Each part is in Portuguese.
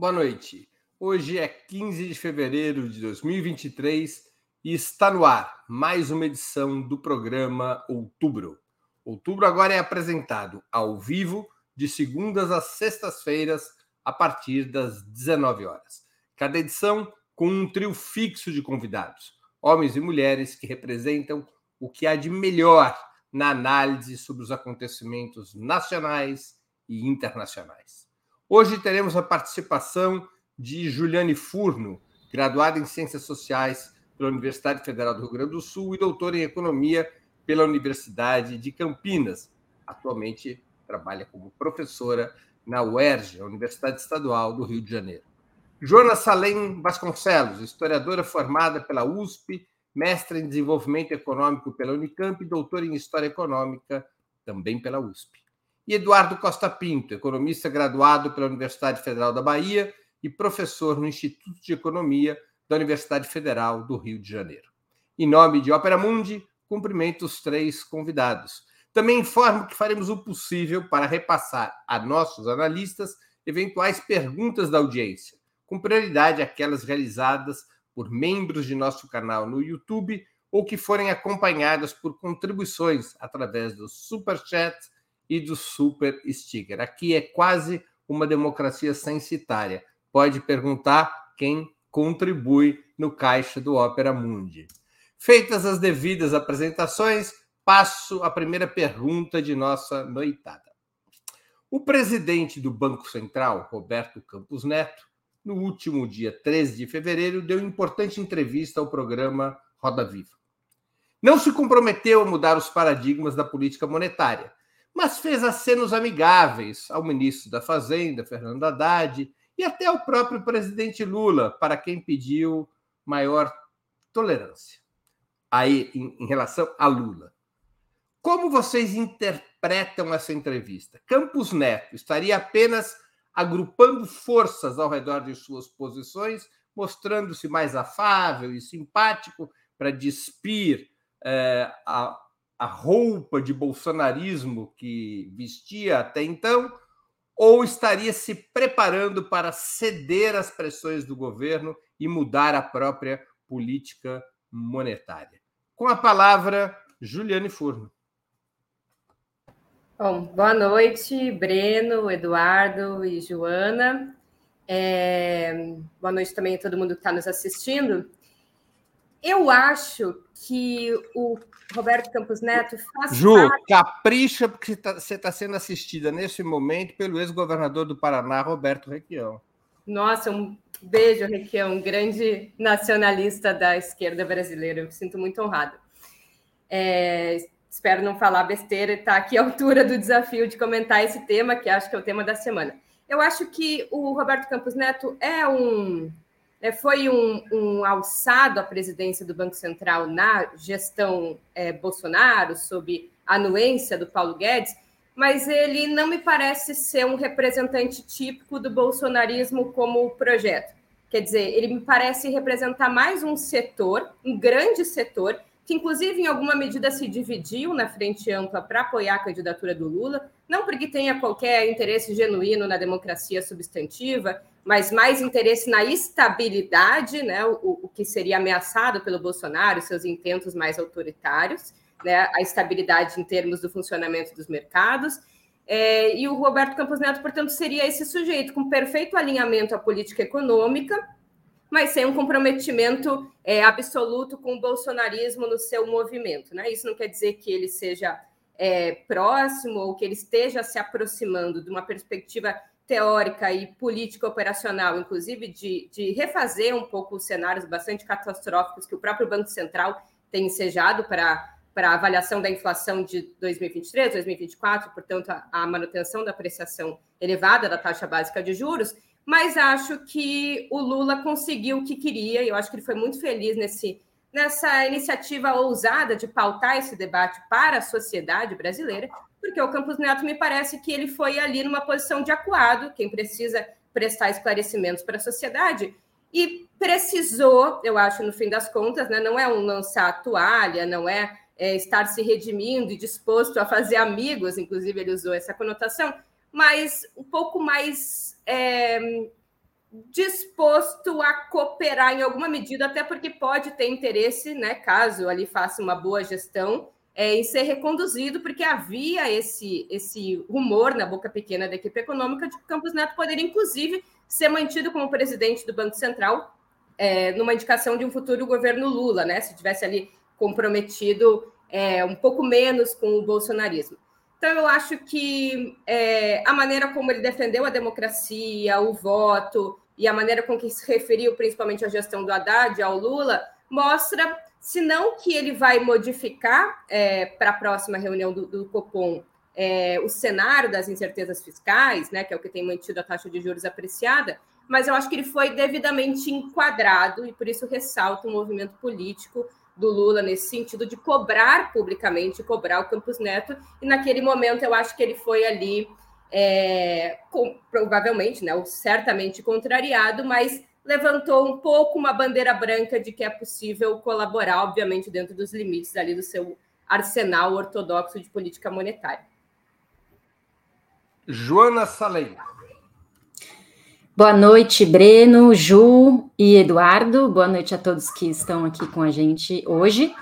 Boa noite. Hoje é 15 de fevereiro de 2023 e está no ar mais uma edição do programa Outubro. Outubro agora é apresentado ao vivo de segundas às sextas-feiras a partir das 19 horas. Cada edição com um trio fixo de convidados, homens e mulheres que representam o que há de melhor na análise sobre os acontecimentos nacionais e internacionais. Hoje teremos a participação de Juliane Furno, graduada em Ciências Sociais pela Universidade Federal do Rio Grande do Sul e doutora em Economia pela Universidade de Campinas. Atualmente trabalha como professora na UERJ, Universidade Estadual do Rio de Janeiro. Joana Salem Vasconcelos, historiadora formada pela USP, mestre em Desenvolvimento Econômico pela Unicamp e doutora em História Econômica também pela USP e Eduardo Costa Pinto, economista graduado pela Universidade Federal da Bahia e professor no Instituto de Economia da Universidade Federal do Rio de Janeiro. Em nome de Opera Mundi, cumprimento os três convidados. Também informo que faremos o possível para repassar a nossos analistas eventuais perguntas da audiência, com prioridade aquelas realizadas por membros de nosso canal no YouTube ou que forem acompanhadas por contribuições através do Super Chat e do super sticker. Aqui é quase uma democracia censitária. Pode perguntar quem contribui no caixa do Opera Mundi. Feitas as devidas apresentações, passo a primeira pergunta de nossa noitada. O presidente do Banco Central, Roberto Campos Neto, no último dia 13 de fevereiro, deu importante entrevista ao programa Roda Viva. Não se comprometeu a mudar os paradigmas da política monetária, mas fez acenos amigáveis ao ministro da Fazenda, Fernando Haddad, e até ao próprio presidente Lula, para quem pediu maior tolerância aí em, em relação a Lula. Como vocês interpretam essa entrevista? Campos Neto estaria apenas agrupando forças ao redor de suas posições, mostrando-se mais afável e simpático para despir eh, a, a roupa de bolsonarismo que vestia até então, ou estaria se preparando para ceder às pressões do governo e mudar a própria política monetária? Com a palavra, Juliane Furno. Bom, boa noite, Breno, Eduardo e Joana. É... Boa noite também a todo mundo que está nos assistindo. Eu acho que o Roberto Campos Neto faz Ju, parte... capricha porque você está tá sendo assistida nesse momento pelo ex-governador do Paraná, Roberto Requião. Nossa, um beijo, Requião, um grande nacionalista da esquerda brasileira. Eu me sinto muito honrada. É, espero não falar besteira e estar tá aqui à altura do desafio de comentar esse tema, que acho que é o tema da semana. Eu acho que o Roberto Campos Neto é um é, foi um, um, alçado à presidência do Banco Central na gestão é, Bolsonaro, sob anuência do Paulo Guedes, mas ele não me parece ser um representante típico do bolsonarismo como projeto. Quer dizer, ele me parece representar mais um setor, um grande setor, que inclusive em alguma medida se dividiu na frente ampla para apoiar a candidatura do Lula, não porque tenha qualquer interesse genuíno na democracia substantiva, mas mais interesse na estabilidade, né, o, o que seria ameaçado pelo Bolsonaro seus intentos mais autoritários, né, a estabilidade em termos do funcionamento dos mercados. É, e o Roberto Campos Neto, portanto, seria esse sujeito com perfeito alinhamento à política econômica, mas sem um comprometimento é, absoluto com o bolsonarismo no seu movimento. Né? Isso não quer dizer que ele seja é, próximo ou que ele esteja se aproximando de uma perspectiva teórica e política operacional, inclusive de, de refazer um pouco os cenários bastante catastróficos que o próprio Banco Central tem ensejado para para a avaliação da inflação de 2023, 2024, portanto, a, a, manutenção da apreciação elevada da taxa básica de juros, mas acho que o Lula conseguiu o que queria, e eu acho que ele foi muito feliz nesse, nessa iniciativa ousada de pautar esse debate para a sociedade brasileira, porque o Campos Neto me parece que ele foi ali numa posição de acuado, quem precisa prestar esclarecimentos para a sociedade, e precisou, eu acho, no fim das contas, né, não é um lançar a toalha, não é, é estar se redimindo e disposto a fazer amigos, inclusive ele usou essa conotação, mas um pouco mais é, disposto a cooperar em alguma medida, até porque pode ter interesse, né, caso ali faça uma boa gestão, é, em ser reconduzido, porque havia esse, esse rumor na boca pequena da equipe econômica de que o Campos Neto poderia, inclusive, ser mantido como presidente do Banco Central é, numa indicação de um futuro governo Lula, né? Se tivesse ali comprometido é, um pouco menos com o bolsonarismo. Então, eu acho que é, a maneira como ele defendeu a democracia, o voto e a maneira com que se referiu principalmente à gestão do Haddad, ao Lula, mostra se não que ele vai modificar é, para a próxima reunião do, do Copom é, o cenário das incertezas fiscais, né, que é o que tem mantido a taxa de juros apreciada, mas eu acho que ele foi devidamente enquadrado e por isso ressalta o movimento político do Lula nesse sentido de cobrar publicamente, cobrar o Campos Neto, e naquele momento eu acho que ele foi ali é, com, provavelmente, né, ou certamente contrariado, mas levantou um pouco uma bandeira branca de que é possível colaborar, obviamente, dentro dos limites ali do seu arsenal ortodoxo de política monetária. Joana Salem. Boa noite, Breno, Ju e Eduardo. Boa noite a todos que estão aqui com a gente hoje.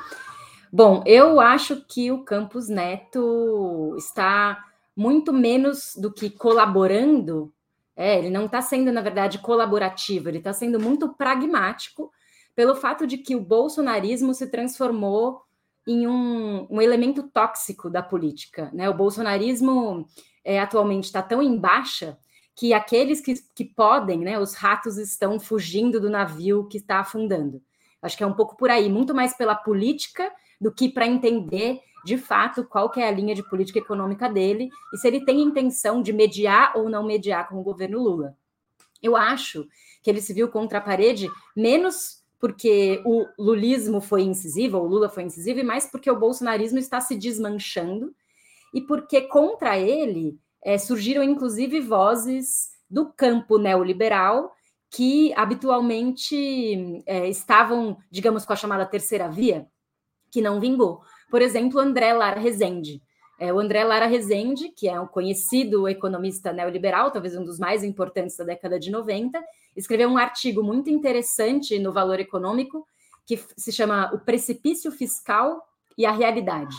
Bom, eu acho que o Campus Neto está muito menos do que colaborando é, ele não está sendo, na verdade, colaborativo, ele está sendo muito pragmático pelo fato de que o bolsonarismo se transformou em um, um elemento tóxico da política. Né? O bolsonarismo é, atualmente está tão em baixa que aqueles que, que podem, né, os ratos estão fugindo do navio que está afundando. Acho que é um pouco por aí, muito mais pela política do que para entender de fato qual que é a linha de política econômica dele e se ele tem intenção de mediar ou não mediar com o governo Lula. Eu acho que ele se viu contra a parede menos porque o lulismo foi incisivo, ou o Lula foi incisivo, e mais porque o bolsonarismo está se desmanchando e porque contra ele é, surgiram inclusive vozes do campo neoliberal que habitualmente é, estavam, digamos, com a chamada terceira via, que não vingou. Por exemplo, André Lara Rezende. É, o André Lara Rezende, que é um conhecido economista neoliberal, talvez um dos mais importantes da década de 90, escreveu um artigo muito interessante no Valor Econômico, que se chama O Precipício Fiscal e a Realidade,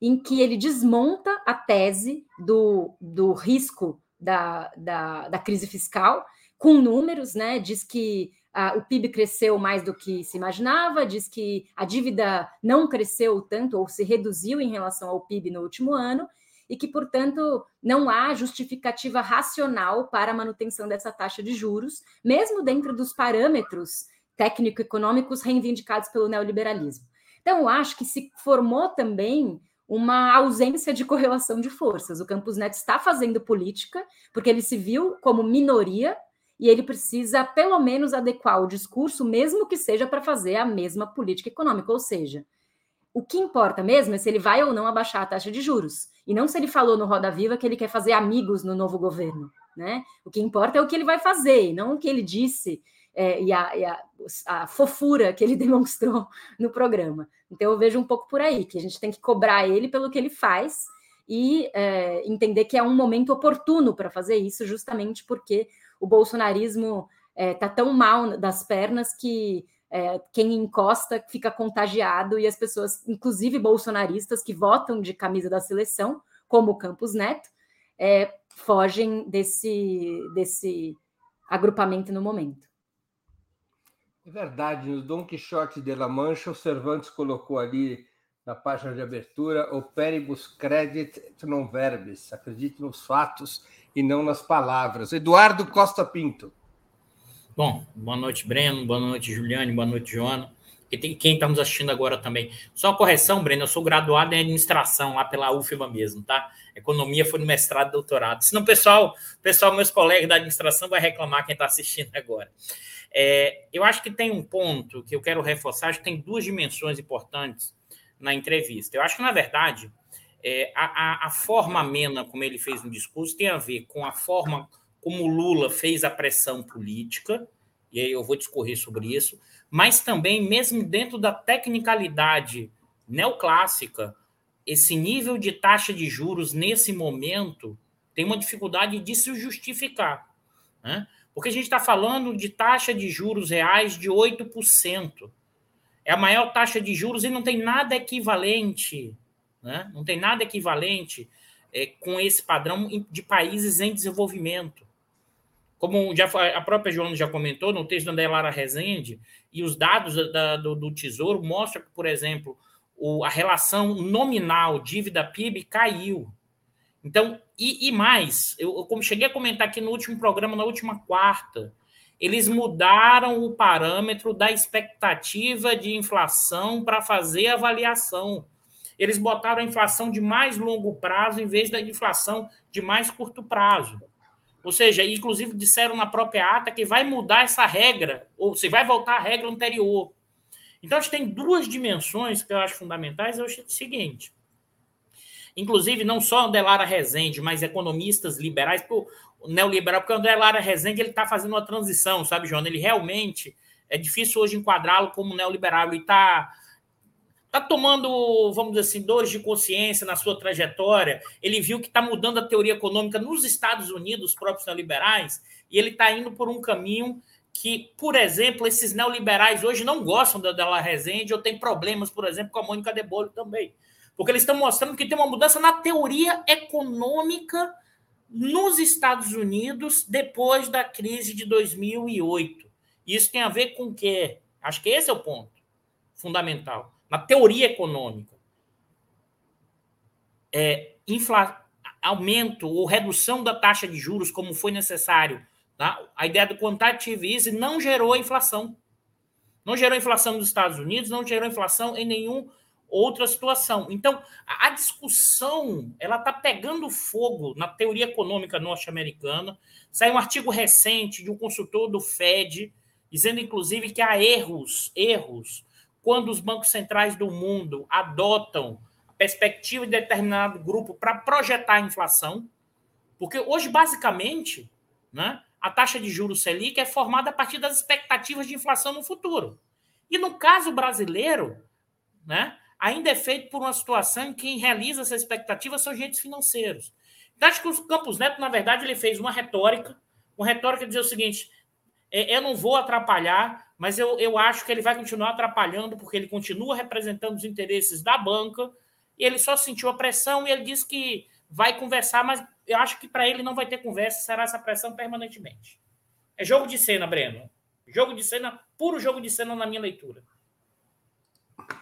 em que ele desmonta a tese do, do risco da, da, da crise fiscal com números, né? Diz que ah, o PIB cresceu mais do que se imaginava, diz que a dívida não cresceu tanto ou se reduziu em relação ao PIB no último ano, e que, portanto, não há justificativa racional para a manutenção dessa taxa de juros, mesmo dentro dos parâmetros técnico-econômicos reivindicados pelo neoliberalismo. Então, eu acho que se formou também uma ausência de correlação de forças. O Campos Neto está fazendo política porque ele se viu como minoria e ele precisa, pelo menos, adequar o discurso, mesmo que seja para fazer a mesma política econômica. Ou seja, o que importa mesmo é se ele vai ou não abaixar a taxa de juros, e não se ele falou no Roda Viva que ele quer fazer amigos no novo governo. Né? O que importa é o que ele vai fazer, não o que ele disse é, e, a, e a, a, fofura que ele demonstrou no programa. Então eu vejo um pouco por aí, que a gente tem que cobrar ele pelo que ele faz e é, entender que é um momento oportuno para fazer isso, justamente porque o bolsonarismo está é, tão mal das pernas que é, quem encosta fica contagiado e as pessoas, inclusive bolsonaristas que votam de camisa da seleção, como o Campos Neto, é, fogem desse, desse agrupamento no momento. É verdade, no Dom Quixote de La Mancha, o Cervantes colocou ali na página de abertura, operibus credit non verbis, acredite nos fatos e não nas palavras. Eduardo Costa Pinto. Bom, boa noite, Breno, boa noite, Juliane, boa noite, Joana. E tem quem está nos assistindo agora também. Só uma correção, Breno, eu sou graduado em administração lá pela UFBA mesmo, tá? Economia foi no mestrado e doutorado. Senão pessoal, pessoal, meus colegas da administração vai reclamar quem está assistindo agora. É, eu acho que tem um ponto que eu quero reforçar, acho que tem duas dimensões importantes na entrevista. Eu acho que, na verdade, é, a, a, forma amena como ele fez no discurso tem a ver com a forma como Lula fez a pressão política, e aí eu vou discorrer sobre isso, mas também, mesmo dentro da tecnicalidade neoclássica, esse nível de taxa de juros nesse momento tem uma dificuldade de se justificar. Né? Porque a gente está falando de taxa de juros reais de 8%. É a maior taxa de juros e não tem nada equivalente, né? não tem nada equivalente é, com esse padrão de países em desenvolvimento. Como já, a própria Joana já comentou no texto da Andelara Rezende, e os dados da, do, do, Tesouro mostram que, por exemplo, o, a relação nominal dívida-PIB caiu. Então, e, e mais, eu, eu, como cheguei a comentar aqui no último programa, na última quarta, eles mudaram o parâmetro da expectativa de inflação para fazer avaliação. Eles botaram a inflação de mais longo prazo em vez da inflação de mais curto prazo. Ou seja, inclusive disseram na própria ata que vai mudar essa regra, ou se vai voltar à regra anterior. Então, acho que tem duas dimensões que eu acho fundamentais. Acho o seguinte: inclusive, não só Andelara Rezende, mas economistas liberais, o neoliberal, porque o Andelara Rezende está fazendo uma transição, sabe, João? Ele realmente é difícil hoje enquadrá-lo como neoliberal. Ele está está tomando, vamos dizer assim, dores de consciência na sua trajetória. Ele viu que está mudando a teoria econômica nos Estados Unidos, os próprios neoliberais, e ele está indo por um caminho que, por exemplo, esses neoliberais hoje não gostam da Della Rezende ou tem problemas, por exemplo, com a Mônica de Bollo também. Porque eles estão mostrando que tem uma mudança na teoria econômica nos Estados Unidos depois da crise de 2008. Isso tem a ver com o quê? Acho que esse é o ponto fundamental na teoria econômica, é, infla, aumento ou redução da taxa de juros, como foi necessário, tá? a ideia do quantitative easing não gerou inflação. Não gerou inflação nos Estados Unidos, não gerou inflação em nenhuma outra situação. Então, a, a discussão ela está pegando fogo na teoria econômica norte-americana. Saiu um artigo recente de um consultor do Fed, dizendo, inclusive, que há erros, erros quando os bancos centrais do mundo adotam a perspectiva de determinado grupo para projetar a inflação, porque hoje, basicamente, né, a taxa de juros Selic é formada a partir das expectativas de inflação no futuro. E no caso brasileiro, né, ainda é feito por uma situação em que quem realiza essa expectativa são agentes financeiros. Então, acho que o Campos Neto, na verdade, ele fez uma retórica, uma retórica dizer o seguinte: é, eu não vou atrapalhar mas eu, eu acho que ele vai continuar atrapalhando, porque ele continua representando os interesses da banca, e ele só sentiu a pressão e ele disse que vai conversar, mas eu acho que para ele não vai ter conversa, será essa pressão permanentemente. É jogo de cena, Breno. Jogo de cena, puro jogo de cena na minha leitura.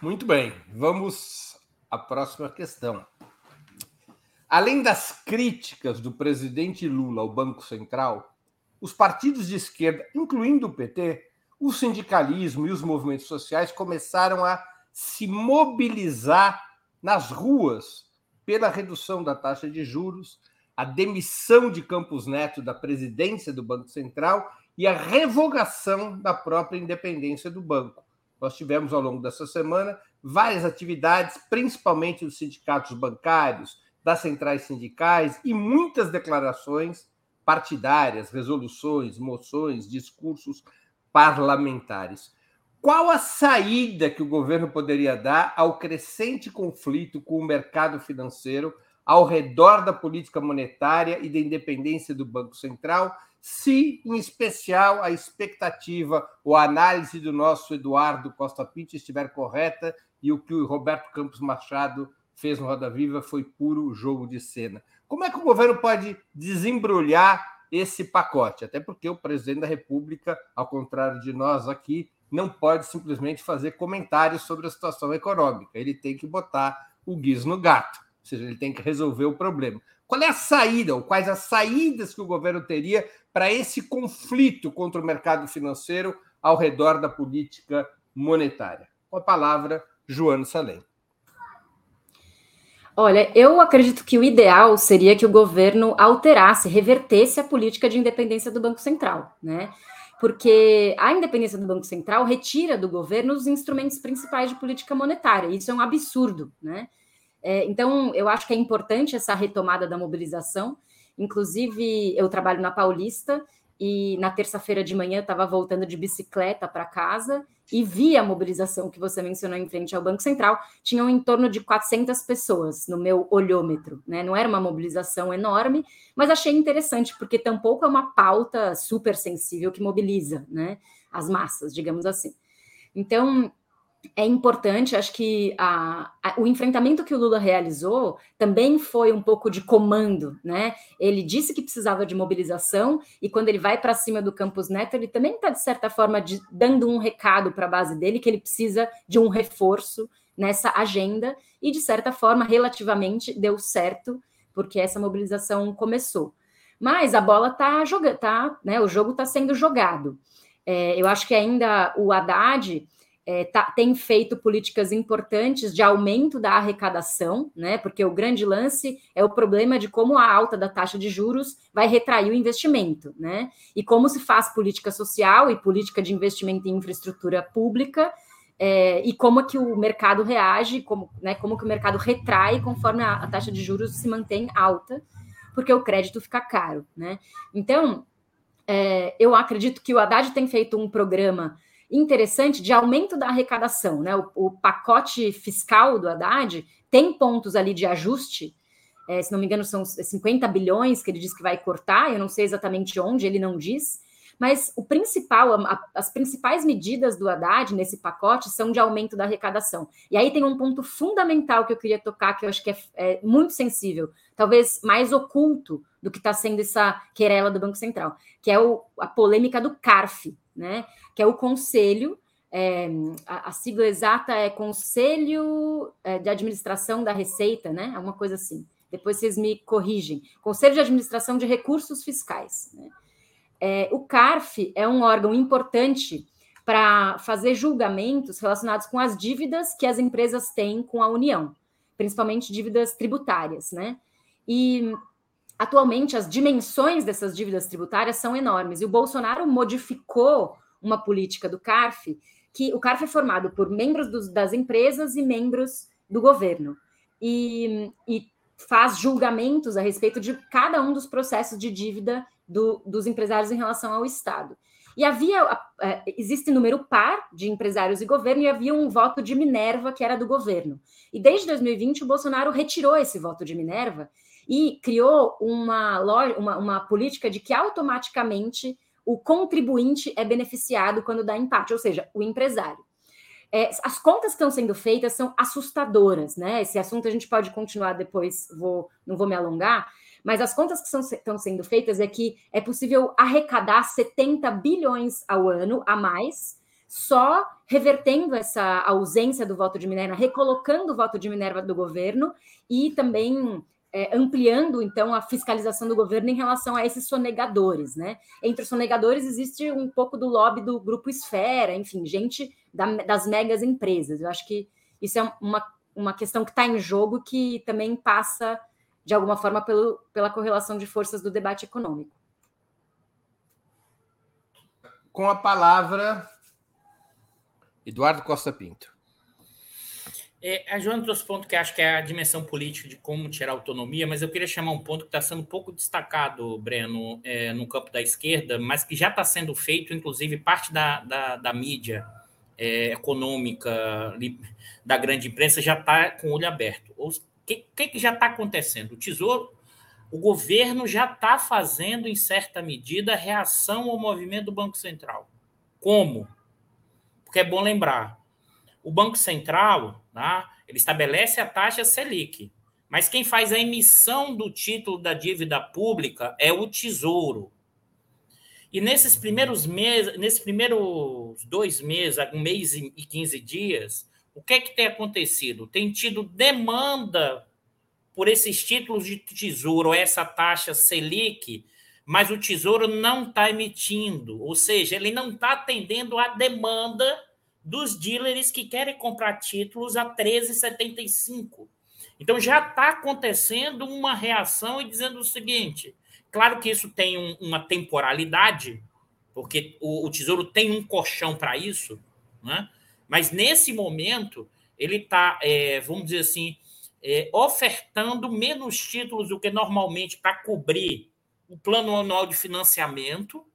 Muito bem, vamos à próxima questão. Além das críticas do presidente Lula ao Banco Central, os partidos de esquerda, incluindo o PT, o sindicalismo e os movimentos sociais começaram a se mobilizar nas ruas pela redução da taxa de juros, a demissão de Campos Neto da presidência do Banco Central e a revogação da própria independência do banco. Nós tivemos ao longo dessa semana várias atividades, principalmente dos sindicatos bancários, das centrais sindicais e muitas declarações partidárias, resoluções, moções, discursos parlamentares. Qual a saída que o governo poderia dar ao crescente conflito com o mercado financeiro ao redor da política monetária e da independência do Banco Central, se, em especial, a expectativa ou a análise do nosso Eduardo Costa Pinto estiver correta e o que o Roberto Campos Machado fez no Roda Viva foi puro jogo de cena. Como é que o governo pode desembrulhar esse pacote, até porque o presidente da República, ao contrário de nós aqui, não pode simplesmente fazer comentários sobre a situação econômica. Ele tem que botar o guiz no gato, ou seja, ele tem que resolver o problema. Qual é a saída, ou quais as saídas que o governo teria para esse conflito contra o mercado financeiro ao redor da política monetária? Com a palavra, Joana Salem. Olha, eu acredito que o ideal seria que o governo alterasse, revertesse a política de independência do Banco Central, né? Porque a independência do Banco Central retira do governo os instrumentos principais de política monetária. Isso é um absurdo, né? É, então, eu acho que é importante essa retomada da mobilização. Inclusive, eu trabalho na Paulista e na terça-feira de manhã estava voltando de bicicleta para casa e vi a mobilização que você mencionou em frente ao Banco Central. Tinham em torno de 400 pessoas no meu olhômetro, né? Não era uma mobilização enorme, mas achei interessante, porque tampouco é uma pauta super sensível que mobiliza, né? As massas, digamos assim. Então, é importante, acho que a, a, o enfrentamento que o Lula realizou também foi um pouco de comando, né? Ele disse que precisava de mobilização, e quando ele vai para cima do Campus Neto, ele também está, de certa forma, de, dando um recado para a base dele que ele precisa de um reforço nessa agenda, e de certa forma, relativamente, deu certo, porque essa mobilização começou. Mas a bola está jogando, tá, né? O jogo está sendo jogado. É, eu acho que ainda o Haddad é, tá, tem feito políticas importantes de aumento da arrecadação, né? Porque o grande lance é o problema de como a alta da taxa de juros vai retrair o investimento, né? E como se faz política social e política de investimento em infraestrutura pública. É, e como que o mercado reage, como, né, como que o mercado retrai conforme a, a taxa de juros se mantém alta, porque o crédito fica caro, né? Então, é, eu acredito que o Haddad tem feito um programa interessante de aumento da arrecadação. Né? O, o pacote fiscal do Haddad tem pontos ali de ajuste. É, se não me engano, são 50 bilhões que ele diz que vai cortar, eu não sei exatamente onde, ele não diz. Mas o principal, a, as principais medidas do Haddad nesse pacote são de aumento da arrecadação. E aí tem um ponto fundamental que eu queria tocar, que eu acho que é, é muito sensível, talvez mais oculto do que está sendo essa querela do Banco Central, que é o, a polêmica do CARF, né? Que é o conselho, é, a, a, sigla exata é Conselho é, de Administração da Receita, né? Alguma coisa assim. Depois vocês me corrigem. Conselho de Administração de Recursos Fiscais. Né? É, o CARF é um órgão importante para fazer julgamentos relacionados com as dívidas que as empresas têm com a União, principalmente dívidas tributárias, né? E atualmente as dimensões dessas dívidas tributárias são enormes. E o Bolsonaro modificou uma política do CARF, que o CARF é formado por membros dos, das empresas e membros do governo. E, e, faz julgamentos a respeito de cada um dos processos de dívida do, dos empresários em relação ao Estado. E havia, é, existe número par de empresários e governo, e havia um voto de Minerva que era do governo. E desde 2020, o Bolsonaro retirou esse voto de Minerva e criou uma, uma, uma política de que automaticamente o contribuinte é beneficiado quando dá empate, ou seja, o empresário. É, as contas que estão sendo feitas são assustadoras, né? Esse assunto a gente pode continuar depois, vou, não vou me alongar, mas as contas que são, estão sendo feitas é que é possível arrecadar 70 bilhões ao ano a mais, só revertendo essa ausência do voto de Minerva, recolocando o voto de Minerva do governo e também é, ampliando então a fiscalização do governo em relação a esses sonegadores, né? Entre os sonegadores existe um pouco do lobby do grupo Esfera, enfim, gente da, das megas empresas. Eu acho que isso é uma, uma questão que está em jogo que também passa de alguma forma pelo, pela correlação de forças do debate econômico. Com a palavra, Eduardo Costa Pinto. É, a Joana trouxe ponto que acho que é a dimensão política de como tirar autonomia, mas eu queria chamar um ponto que está sendo pouco destacado, Breno, é, no campo da esquerda, mas que já está sendo feito, inclusive parte da, da, da mídia é, econômica da grande imprensa já está com o olho aberto. O que, que, que já está acontecendo? O Tesouro, o governo já está fazendo, em certa medida, reação ao movimento do Banco Central. Como? Porque é bom lembrar, o Banco Central, tá, ele estabelece a taxa Selic, mas quem faz a emissão do título da dívida pública é o Tesouro. E nesses primeiros meses, nesses primeiros dois meses, um mês e 15 dias, o que é que tem acontecido? Tem tido demanda por esses títulos de tesouro, essa taxa Selic, mas o tesouro não está emitindo, ou seja, ele não está atendendo à demanda dos dealers que querem comprar títulos a 13,75. Então já está acontecendo uma reação e dizendo o seguinte: claro que isso tem um, uma temporalidade, porque o, o Tesouro tem um colchão para isso, né? mas nesse momento ele está, é, vamos dizer assim, é, ofertando menos títulos do que normalmente para cobrir o plano anual de financiamento,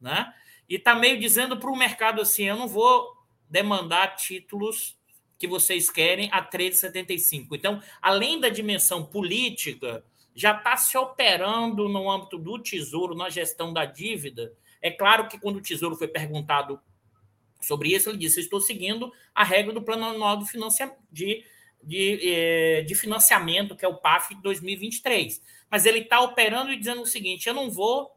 né? E está meio dizendo para o mercado assim: eu não vou demandar títulos que vocês querem a 13,75. Então, além da dimensão política, já está se operando no âmbito do Tesouro, na gestão da dívida. É claro que quando o Tesouro foi perguntado sobre isso, ele disse: estou seguindo a regra do Plano Anual de, de, eh, de Financiamento, que é o PAF de 2023. Mas ele está operando e dizendo o seguinte: eu não vou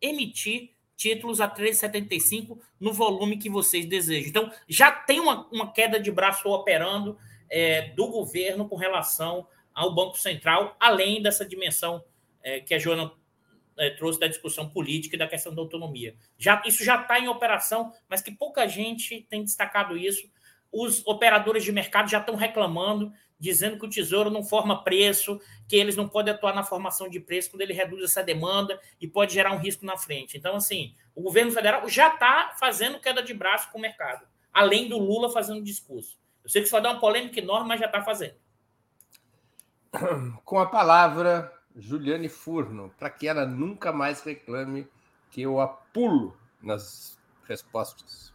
emitir títulos a 3,75 no volume que vocês desejam. Então, já tem uma, uma queda de braço operando é, do governo com relação ao Banco Central, além dessa dimensão é, que a Joana é, trouxe da discussão política e da questão da autonomia. Já, isso já está em operação, mas que pouca gente tem destacado isso. Os operadores de mercado já estão reclamando dizendo que o Tesouro não forma preço, que eles não podem atuar na formação de preço quando ele reduz essa demanda e pode gerar um risco na frente. Então, assim, o governo federal já está fazendo queda de braço com o mercado, além do Lula fazendo discurso. Eu sei que isso vai dar uma polêmica enorme, mas já está fazendo. Com a palavra, Juliane Furno, para que ela nunca mais reclame que eu apulo nas respostas.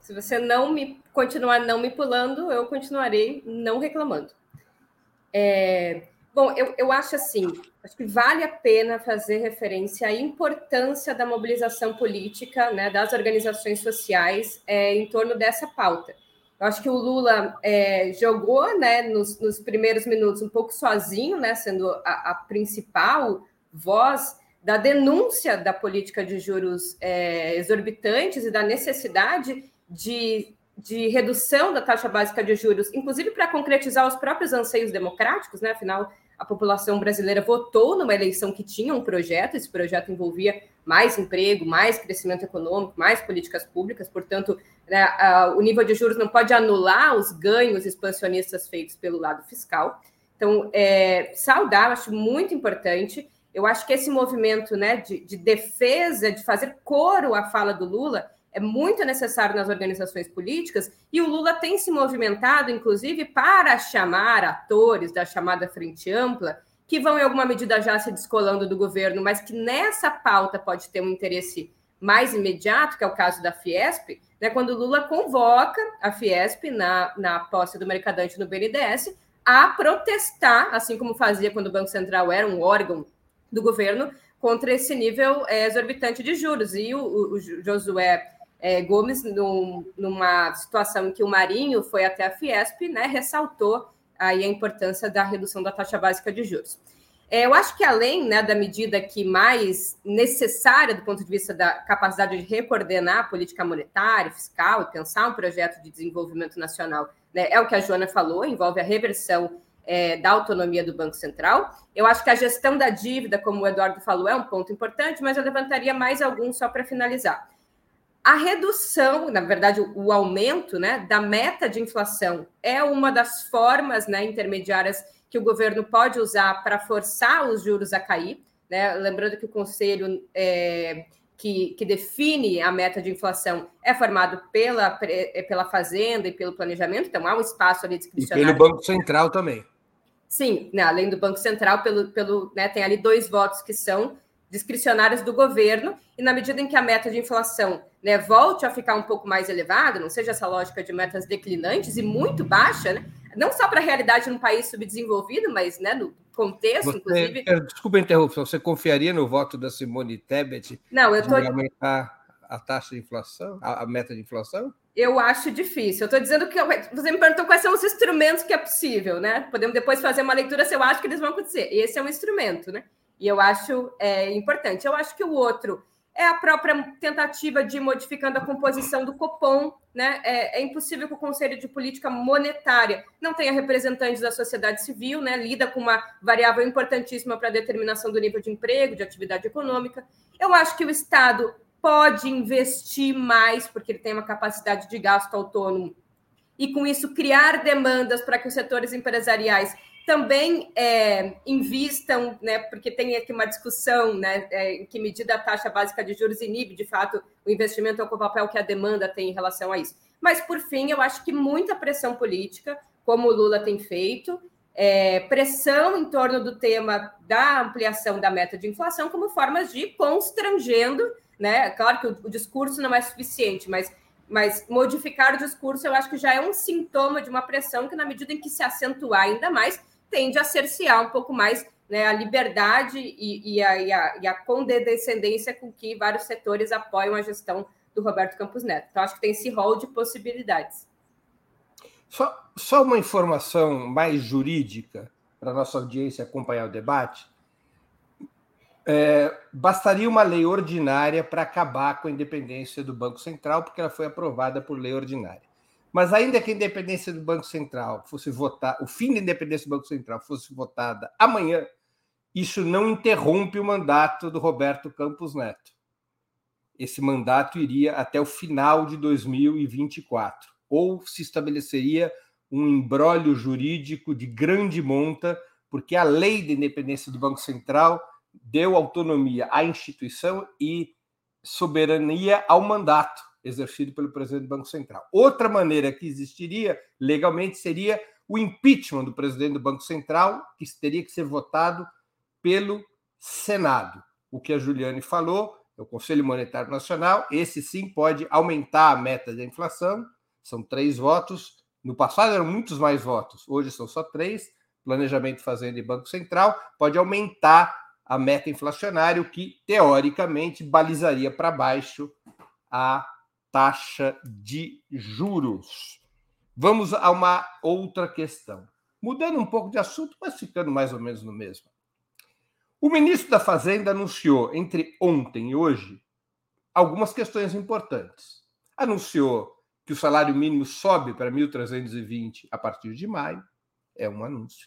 Se você não me continuar não me pulando, eu continuarei não reclamando. É, bom, eu, eu acho assim, acho que vale a pena fazer referência à importância da mobilização política né, das organizações sociais é, em torno dessa pauta. Eu acho que o Lula é, jogou né, nos, nos, primeiros minutos um pouco sozinho, né, sendo a, a principal voz da denúncia da política de juros é, exorbitantes e da necessidade de de redução da taxa básica de juros, inclusive para concretizar os próprios anseios democráticos, né? Afinal, a população brasileira votou numa eleição que tinha um projeto, esse projeto envolvia mais emprego, mais crescimento econômico, mais políticas públicas, portanto, né, o nível de juros não pode anular os ganhos expansionistas feitos pelo lado fiscal. Então, é, saudar, acho muito importante. Eu acho que esse movimento né, de, de defesa, de fazer coro à fala do Lula, é muito necessário nas organizações políticas, e o Lula tem se movimentado, inclusive, para chamar atores da chamada Frente Ampla, que vão, em alguma medida, já se descolando do governo, mas que nessa pauta pode ter um interesse mais imediato, que é o caso da Fiesp, né, quando o Lula convoca a Fiesp na, na posse do mercadante no BNDES a protestar, assim como fazia quando o Banco Central era um órgão do governo, contra esse nível é, exorbitante de juros. E o, o Josué é, Gomes, num, numa situação em que o Marinho foi até a Fiesp, né, ressaltou aí a importância da redução da taxa básica de juros. É, eu acho que além né, da medida que mais necessária do ponto de vista da capacidade de recoordenar a política monetária, fiscal e pensar um projeto de desenvolvimento nacional, né, é o que a Joana falou, envolve a reversão é, da autonomia do Banco Central. Eu acho que a gestão da dívida, como o Eduardo falou, é um ponto importante, mas eu levantaria mais alguns só para finalizar. A redução, na verdade, o aumento né, da meta de inflação é uma das formas né, intermediárias que o governo pode usar para forçar os juros a cair. Né? Lembrando que o Conselho é, que, que, define a meta de inflação é formado pela, é, pela Fazenda e pelo Planejamento, então há um espaço ali discricionário. E pelo Banco Central também. Sim, né, além do Banco Central, pelo, pelo, né, tem ali dois votos que são discricionárias do governo, e na medida em que a meta de inflação né, volte a ficar um pouco mais elevada, não seja essa lógica de metas declinantes e muito baixa, né, não só para a realidade num país subdesenvolvido, mas né, no contexto, você, inclusive. Desculpa a interrupção, você confiaria no voto da Simone Tebet não, eu tô... de aumentar a taxa de inflação, a, a meta de inflação? Eu acho difícil. Eu estou dizendo que você me perguntou quais são os instrumentos que é possível, né? Podemos depois fazer uma leitura se eu acho que eles vão acontecer. Esse é um instrumento, né? E eu acho é, importante. Eu acho que o outro é a própria tentativa de modificando a composição do Copom. Né? É, é, impossível que o Conselho de Política Monetária não tenha representantes da sociedade civil, né? lida com uma variável importantíssima para a determinação do nível de emprego, de atividade econômica. Eu acho que o Estado pode investir mais, porque ele tem uma capacidade de gasto autônomo, e com isso criar demandas para que os setores empresariais também é, invistam, né, porque tem aqui uma discussão né, é, em que medida a taxa básica de juros inibe, de fato, o investimento é o papel que a demanda tem em relação a isso. Mas, por fim, eu acho que muita pressão política, como o Lula tem feito, é, pressão em torno do tema da ampliação da meta de inflação como formas de ir constrangendo, né? Claro que o, o discurso não é suficiente, mas mas modificar o discurso eu acho que já é um sintoma de uma pressão que, na medida em que se acentuar ainda mais, tende a cercear um pouco mais né, a liberdade e, e, a, e, a, e a condescendência com que vários setores apoiam a gestão do Roberto Campos Neto. Então, acho que tem esse rol de possibilidades. Só, só uma informação mais jurídica para a nossa audiência acompanhar o debate. É, bastaria uma lei ordinária para acabar com a independência do Banco Central, porque ela foi aprovada por lei ordinária. Mas ainda que a independência do Banco Central fosse votar, o fim da independência do Banco Central fosse votada amanhã, isso não interrompe o mandato do Roberto Campos Neto. Esse mandato iria até o final de 2024, ou se estabeleceria um embrólio jurídico de grande monta, porque a lei da independência do Banco Central deu autonomia à instituição e soberania ao mandato exercido pelo presidente do Banco Central. Outra maneira que existiria legalmente seria o impeachment do presidente do Banco Central, que teria que ser votado pelo Senado. O que a Juliane falou, é o Conselho Monetário Nacional, esse sim pode aumentar a meta da inflação, são três votos. No passado eram muitos mais votos, hoje são só três. Planejamento Fazenda e Banco Central pode aumentar a meta inflacionária, o que teoricamente balizaria para baixo a taxa de juros. Vamos a uma outra questão. Mudando um pouco de assunto, mas ficando mais ou menos no mesmo. O ministro da Fazenda anunciou entre ontem e hoje algumas questões importantes. Anunciou que o salário mínimo sobe para 1.320 a partir de maio, é um anúncio,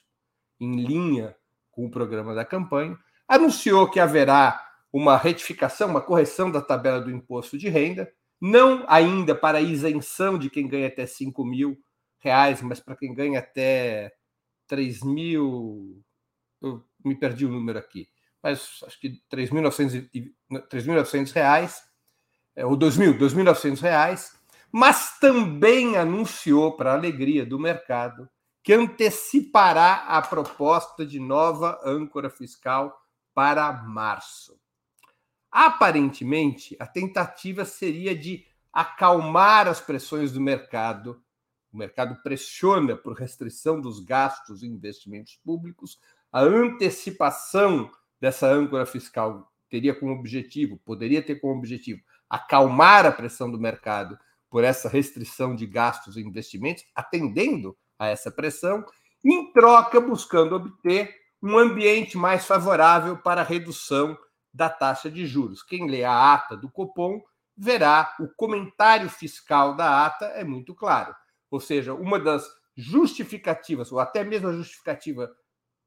em linha com o programa da campanha anunciou que haverá uma retificação, uma correção da tabela do imposto de renda, não ainda para isenção de quem ganha até 5 mil reais, mas para quem ganha até 3 mil. Eu me perdi o número aqui, mas acho que 3.900 reais, é, ou 2.000, 2.900 reais, mas também anunciou, para alegria do mercado, que antecipará a proposta de nova âncora fiscal para março. Aparentemente, a tentativa seria de acalmar as pressões do mercado. O mercado pressiona por restrição dos gastos e investimentos públicos. A antecipação dessa âncora fiscal teria como objetivo, poderia ter como objetivo, acalmar a pressão do mercado por essa restrição de gastos e investimentos, atendendo a essa pressão, em troca buscando obter um ambiente mais favorável para a redução da taxa de juros. Quem lê a ata do Copom verá o comentário fiscal da ata é muito claro. Ou seja, uma das justificativas, ou até mesmo a justificativa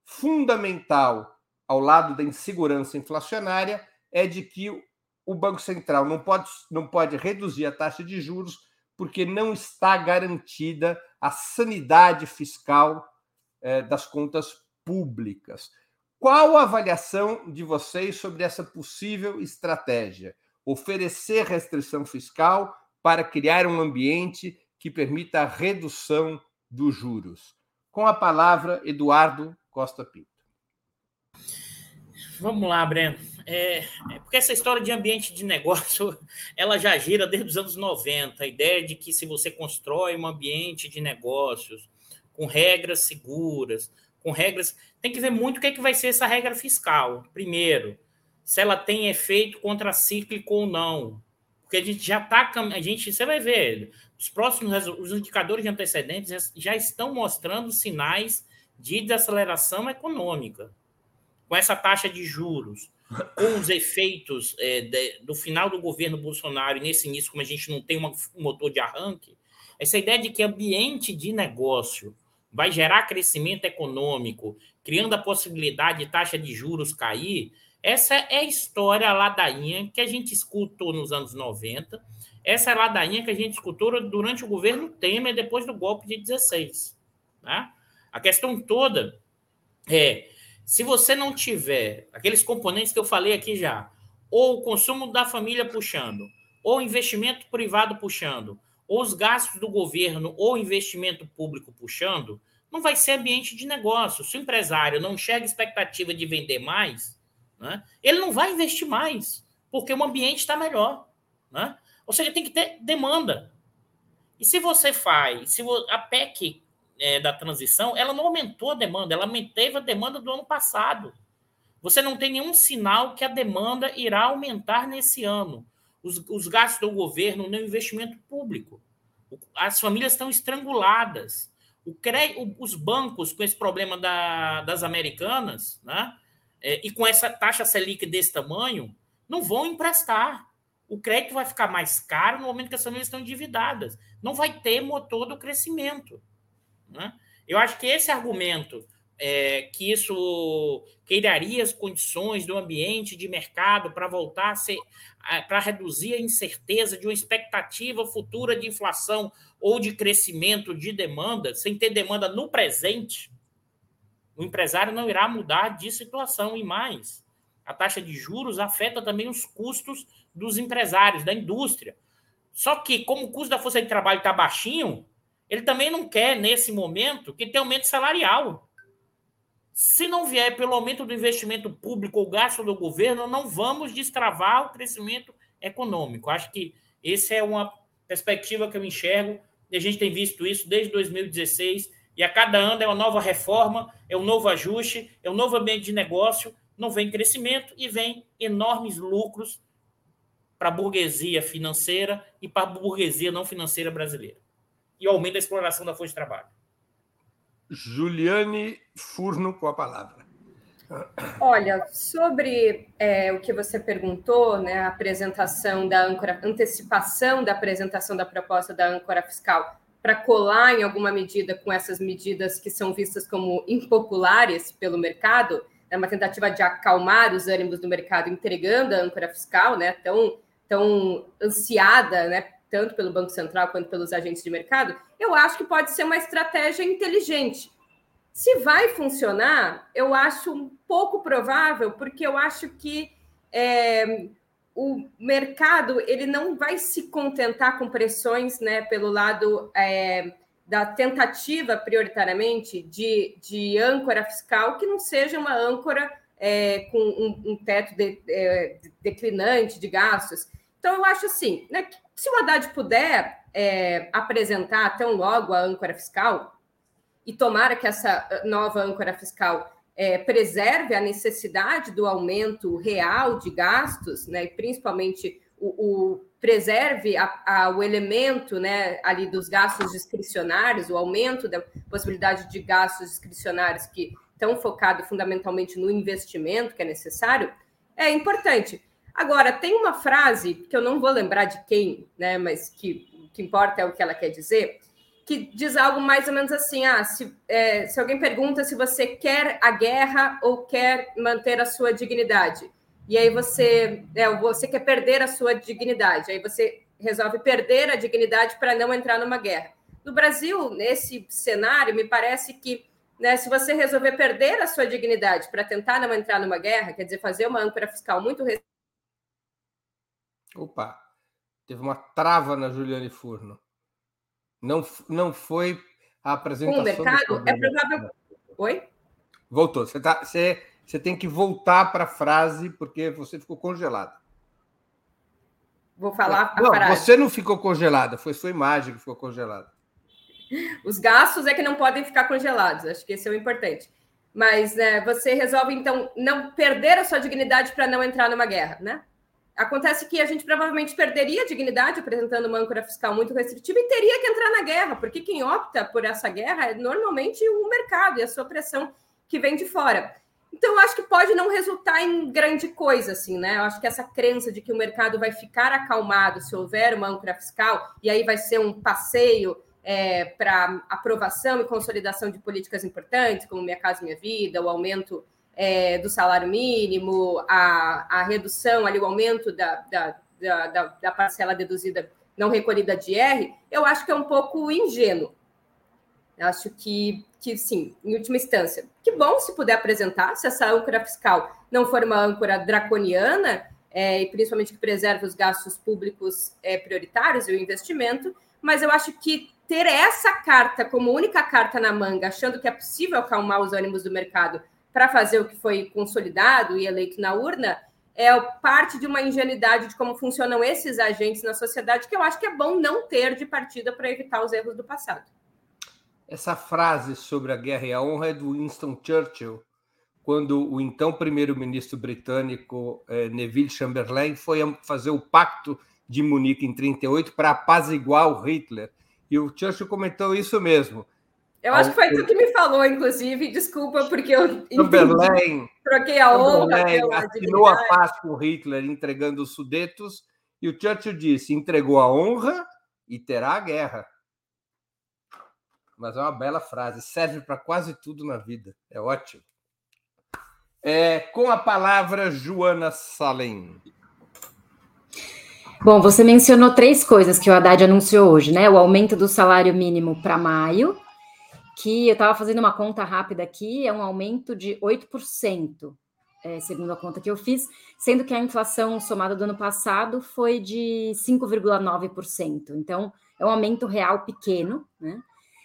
fundamental ao lado da insegurança inflacionária, é de que o Banco Central não pode, não pode reduzir a taxa de juros porque não está garantida a sanidade fiscal eh, das contas públicas. Qual a avaliação de vocês sobre essa possível estratégia? Oferecer restrição fiscal para criar um ambiente que permita a redução dos juros. Com a palavra, Eduardo Costa Pinto. Vamos lá, Breno. É, é, porque essa história de ambiente de negócio, ela já gira desde os anos 90. A ideia de que se você constrói um ambiente de negócios com regras seguras, com regras. Tem que ver muito o que, é que vai ser essa regra fiscal. Primeiro, se ela tem efeito contracíclico ou não. Porque a gente já está. A gente, você vai ver, os próximos os indicadores de antecedentes já estão mostrando sinais de desaceleração econômica. Com essa taxa de juros, com os efeitos é, de, do final do governo Bolsonaro e nesse início, como a gente não tem uma, um motor de arranque, essa ideia de que ambiente de negócio vai gerar crescimento econômico, criando a possibilidade de taxa de juros cair, essa é a história ladainha que a gente escutou nos anos 90, essa é a ladainha que a gente escutou durante o governo Temer, depois do golpe de 16. Né? A questão toda é, se você não tiver aqueles componentes que eu falei aqui já, ou o consumo da família puxando, ou investimento privado puxando, os gastos do governo ou investimento público puxando, não vai ser ambiente de negócio. Se o empresário não enxerga expectativa de vender mais, né, ele não vai investir mais, porque o ambiente está melhor. Né? Ou seja, tem que ter demanda. E se você faz, se a PEC é, da transição, ela não aumentou a demanda, ela manteve a demanda do ano passado. Você não tem nenhum sinal que a demanda irá aumentar nesse ano. Os, os gastos do governo no investimento público. As famílias estão estranguladas. O, os bancos, com esse problema da, das americanas, né, é, e com essa taxa Selic desse tamanho, não vão emprestar. O crédito vai ficar mais caro no momento que as famílias estão endividadas. Não vai ter motor do crescimento. Né? Eu acho que esse argumento é, que isso criaria as condições do ambiente de mercado para voltar a ser, para reduzir a incerteza de uma expectativa futura de inflação ou de crescimento de demanda, sem ter demanda no presente, o empresário não irá mudar de situação e mais. A taxa de juros afeta também os custos dos empresários, da indústria. Só que, como o custo da força de trabalho está baixinho, ele também não quer, nesse momento, que tenha aumento salarial. Se não vier pelo aumento do investimento público ou gasto do governo, não vamos destravar o crescimento econômico. Acho que essa é uma perspectiva que eu enxergo, e a gente tem visto isso desde 2016, e a cada ano é uma nova reforma, é um novo ajuste, é um novo ambiente de negócio, não vem crescimento e vem enormes lucros para a burguesia financeira e para a burguesia não financeira brasileira. E aumenta a exploração da força de trabalho. Juliane Furno com a palavra. Olha, sobre é, o que você perguntou, né, a apresentação da âncora, antecipação da apresentação da proposta da âncora fiscal para colar em alguma medida com essas medidas que são vistas como impopulares pelo mercado, é uma tentativa de acalmar os ânimos do mercado entregando a âncora fiscal, né, tão tão ansiada, né, tanto pelo Banco Central quanto pelos agentes de mercado, eu acho que pode ser uma estratégia inteligente. Se vai funcionar, eu acho um pouco provável, porque eu acho que é, o mercado ele não vai se contentar com pressões né, pelo lado é, da tentativa, prioritariamente, de, de âncora fiscal que não seja uma âncora é, com um, um teto de, é, declinante de gastos. Então, eu acho assim, né, se o Haddad puder é, apresentar tão logo a âncora fiscal, e tomara que essa uh, nova âncora fiscal é, preserve a necessidade do aumento real de gastos, né, e principalmente o, o preserve a, a, o elemento né, ali dos gastos discricionários, o aumento da possibilidade de gastos discricionários que estão focados fundamentalmente no investimento que é necessário, é importante. Agora, tem uma frase que eu não vou lembrar de quem, né, mas que o que importa é o que ela quer dizer, que diz algo mais ou menos assim: ah, se, é, se alguém pergunta se você quer a guerra ou quer manter a sua dignidade, e aí você, é, você quer perder a sua dignidade, aí você resolve perder a dignidade para não entrar numa guerra. No Brasil, nesse cenário, me parece que né, se você resolver perder a sua dignidade para tentar não entrar numa guerra, quer dizer, fazer uma âncora fiscal muito Opa, teve uma trava na Juliane Furno. Não, não foi a apresentação. Com o mercado, é provável. Oi? Voltou. Você, tá, você, você tem que voltar para a frase, porque você ficou congelada. Vou falar não, a frase. Você não ficou congelada, foi sua imagem que ficou congelada. Os gastos é que não podem ficar congelados, acho que esse é o importante. Mas né, você resolve, então, não perder a sua dignidade para não entrar numa guerra, né? Acontece que a gente provavelmente perderia a dignidade apresentando uma âncora fiscal muito restritiva e teria que entrar na guerra, porque quem opta por essa guerra é normalmente o mercado e a sua pressão que vem de fora. Então, eu acho que pode não resultar em grande coisa, assim, né? Eu acho que essa crença de que o mercado vai ficar acalmado se houver uma âncora fiscal, e aí vai ser um passeio é, para aprovação e consolidação de políticas importantes, como Minha Casa Minha Vida, o aumento é, do salário mínimo, a, a redução, ali, o aumento da, da, da, da parcela deduzida não recolhida de R, eu acho que é um pouco ingênuo. Acho que, que, sim, em última instância, que bom se puder apresentar, se essa âncora fiscal não for uma âncora draconiana, é, e principalmente que preserve os gastos públicos é, prioritários e o investimento, mas eu acho que ter essa carta como única carta na manga, achando que é possível acalmar os ânimos do mercado para fazer o que foi consolidado e eleito na urna, é parte de uma ingenuidade de como funcionam esses agentes na sociedade que eu acho que é bom não ter de partida para evitar os erros do passado. Essa frase sobre a guerra e a honra é do Winston Churchill, quando o então primeiro-ministro britânico eh, Neville Chamberlain foi fazer o pacto de Munique em 38 para apaziguar o Hitler. E o Churchill comentou isso mesmo. Eu acho que foi tu que me falou, inclusive. Desculpa, porque eu Chamberlain, troquei a honra. assinou a paz com Hitler entregando os Sudetos, e o Churchill disse: entregou a honra e terá a guerra. Mas é uma bela frase, serve para quase tudo na vida. É ótimo. É, com a palavra, Joana Salem. Bom, você mencionou três coisas que o Haddad anunciou hoje, né? O aumento do salário mínimo para maio, que eu estava fazendo uma conta rápida aqui, é um aumento de 8%, é, segundo a conta que eu fiz, sendo que a inflação somada do ano passado foi de 5,9%. Então, é um aumento real pequeno, né?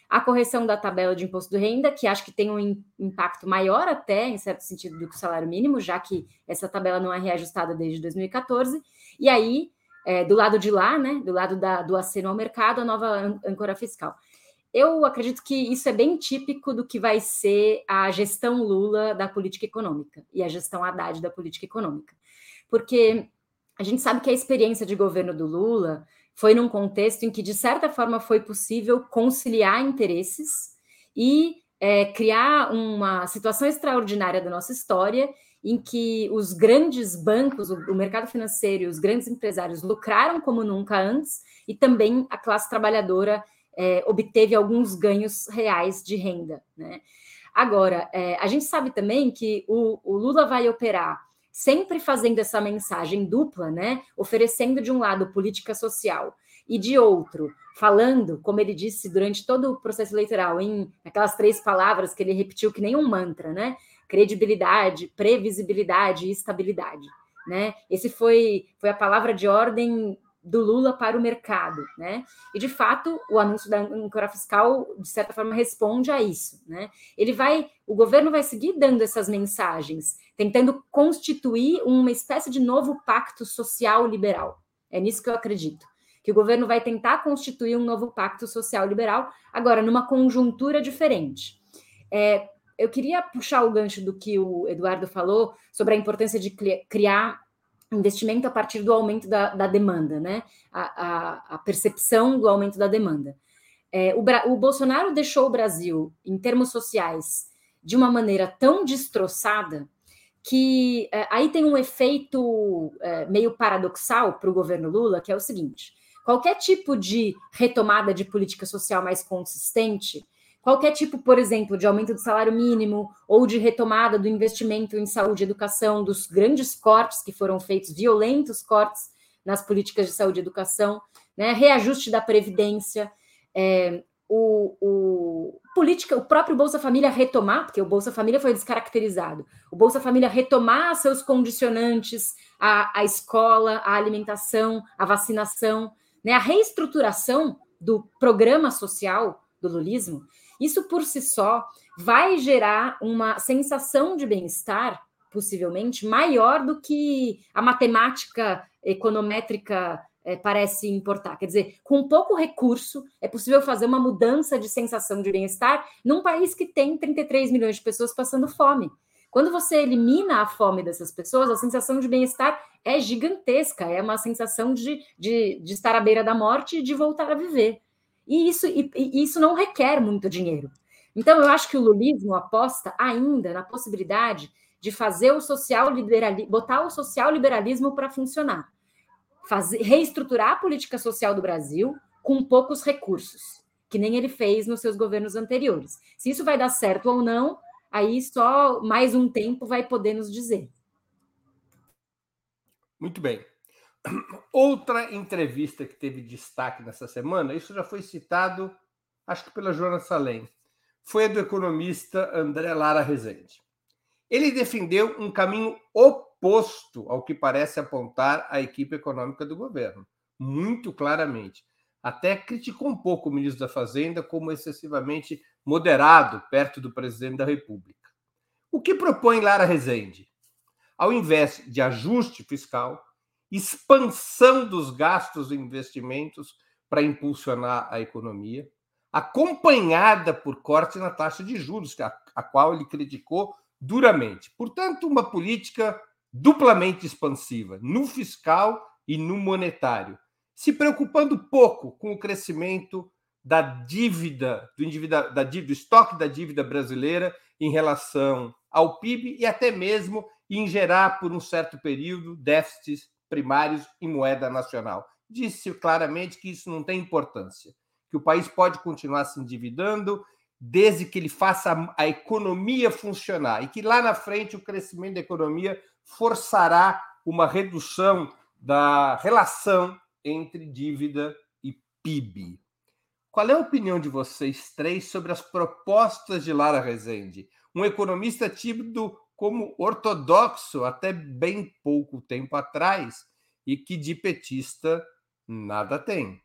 A correção da tabela de imposto de renda, que acho que tem um impacto maior até, em certo sentido, do que o salário mínimo, já que essa tabela não é reajustada desde 2014. E aí, é, do lado de lá, né, do lado da, do aceno ao mercado, a nova âncora fiscal. Eu acredito que isso é bem típico do que vai ser a gestão Lula da política econômica e a gestão Haddad da política econômica. Porque a gente sabe que a experiência de governo do Lula foi num contexto em que, de certa forma, foi possível conciliar interesses e é, criar uma situação extraordinária da nossa história em que os grandes bancos, o, mercado financeiro e os grandes empresários lucraram como nunca antes e também a classe trabalhadora é, obteve alguns ganhos reais de renda. Né? Agora, é, a gente sabe também que o, o, Lula vai operar sempre fazendo essa mensagem dupla, né? oferecendo de um lado política social e de outro, falando, como ele disse durante todo o processo eleitoral, em aquelas três palavras que ele repetiu que nem um mantra, né? Credibilidade, previsibilidade e estabilidade. Né? Esse foi, foi a palavra de ordem do Lula para o mercado, né? E de fato, o anúncio da âncora fiscal de certa forma responde a isso, né? Ele vai, o governo vai seguir dando essas mensagens, tentando constituir uma espécie de novo pacto social liberal. É nisso que eu acredito. Que o governo vai tentar constituir um novo pacto social liberal, agora numa conjuntura diferente. É, eu queria puxar o gancho do que o Eduardo falou sobre a importância de criar investimento a partir do aumento da, da demanda, né? A, a, a, percepção do aumento da demanda. É, o, o, Bolsonaro deixou o Brasil, em termos sociais, de uma maneira tão destroçada que é, aí tem um efeito é, meio paradoxal para o governo Lula, que é o seguinte: qualquer tipo de retomada de política social mais consistente qualquer tipo, por exemplo, de aumento do salário mínimo ou de retomada do investimento em saúde e educação, dos grandes cortes que foram feitos, violentos cortes nas políticas de saúde e educação, né, reajuste da previdência, é, o, o, política, o próprio Bolsa Família retomar, porque o Bolsa Família foi descaracterizado, o Bolsa Família retomar seus condicionantes, a, a escola, a alimentação, a vacinação, né, a reestruturação do programa social do lulismo, isso por si só vai gerar uma sensação de bem-estar, possivelmente, maior do que a matemática econométrica é, parece importar. Quer dizer, com pouco recurso, é possível fazer uma mudança de sensação de bem-estar num país que tem 33 milhões de pessoas passando fome. Quando você elimina a fome dessas pessoas, a sensação de bem-estar é gigantesca, é uma sensação de, de, de estar à beira da morte e de voltar a viver. E isso, e, e isso não requer muito dinheiro. Então, eu acho que o lulismo aposta ainda na possibilidade de fazer o social liberalismo, botar o social liberalismo para funcionar, fazer, reestruturar a política social do Brasil com poucos recursos, que nem ele fez nos seus governos anteriores. Se isso vai dar certo ou não, aí só mais um tempo vai poder nos dizer. Muito bem. Outra entrevista que teve destaque nessa semana, isso já foi citado, acho que pela Joana Salem, foi a do economista André Lara Rezende. Ele defendeu um caminho oposto ao que parece apontar a equipe econômica do governo, muito claramente. até criticou um pouco o ministro da Fazenda como excessivamente moderado perto do presidente da República. O que propõe Lara Rezende? Ao invés de ajuste fiscal, expansão dos gastos e investimentos para impulsionar a economia, acompanhada por corte na taxa de juros, a, a qual ele criticou duramente. Portanto, uma política duplamente expansiva no fiscal e no monetário, se preocupando pouco com o crescimento da dívida, do, indivíduo, da dívida, do estoque da dívida brasileira em relação ao PIB e até mesmo em gerar, por um certo período, déficits primários em moeda nacional. Disse claramente que isso não tem importância, que o país pode continuar se endividando desde que ele faça a economia funcionar e que lá na frente o crescimento da economia forçará uma redução da relação entre dívida e PIB. Qual é a opinião de vocês três sobre as propostas de Lara Rezende? Um economista tido como ortodoxo até bem pouco tempo atrás e que de petista nada tem.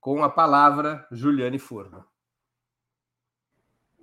Com a palavra, Juliane Furno.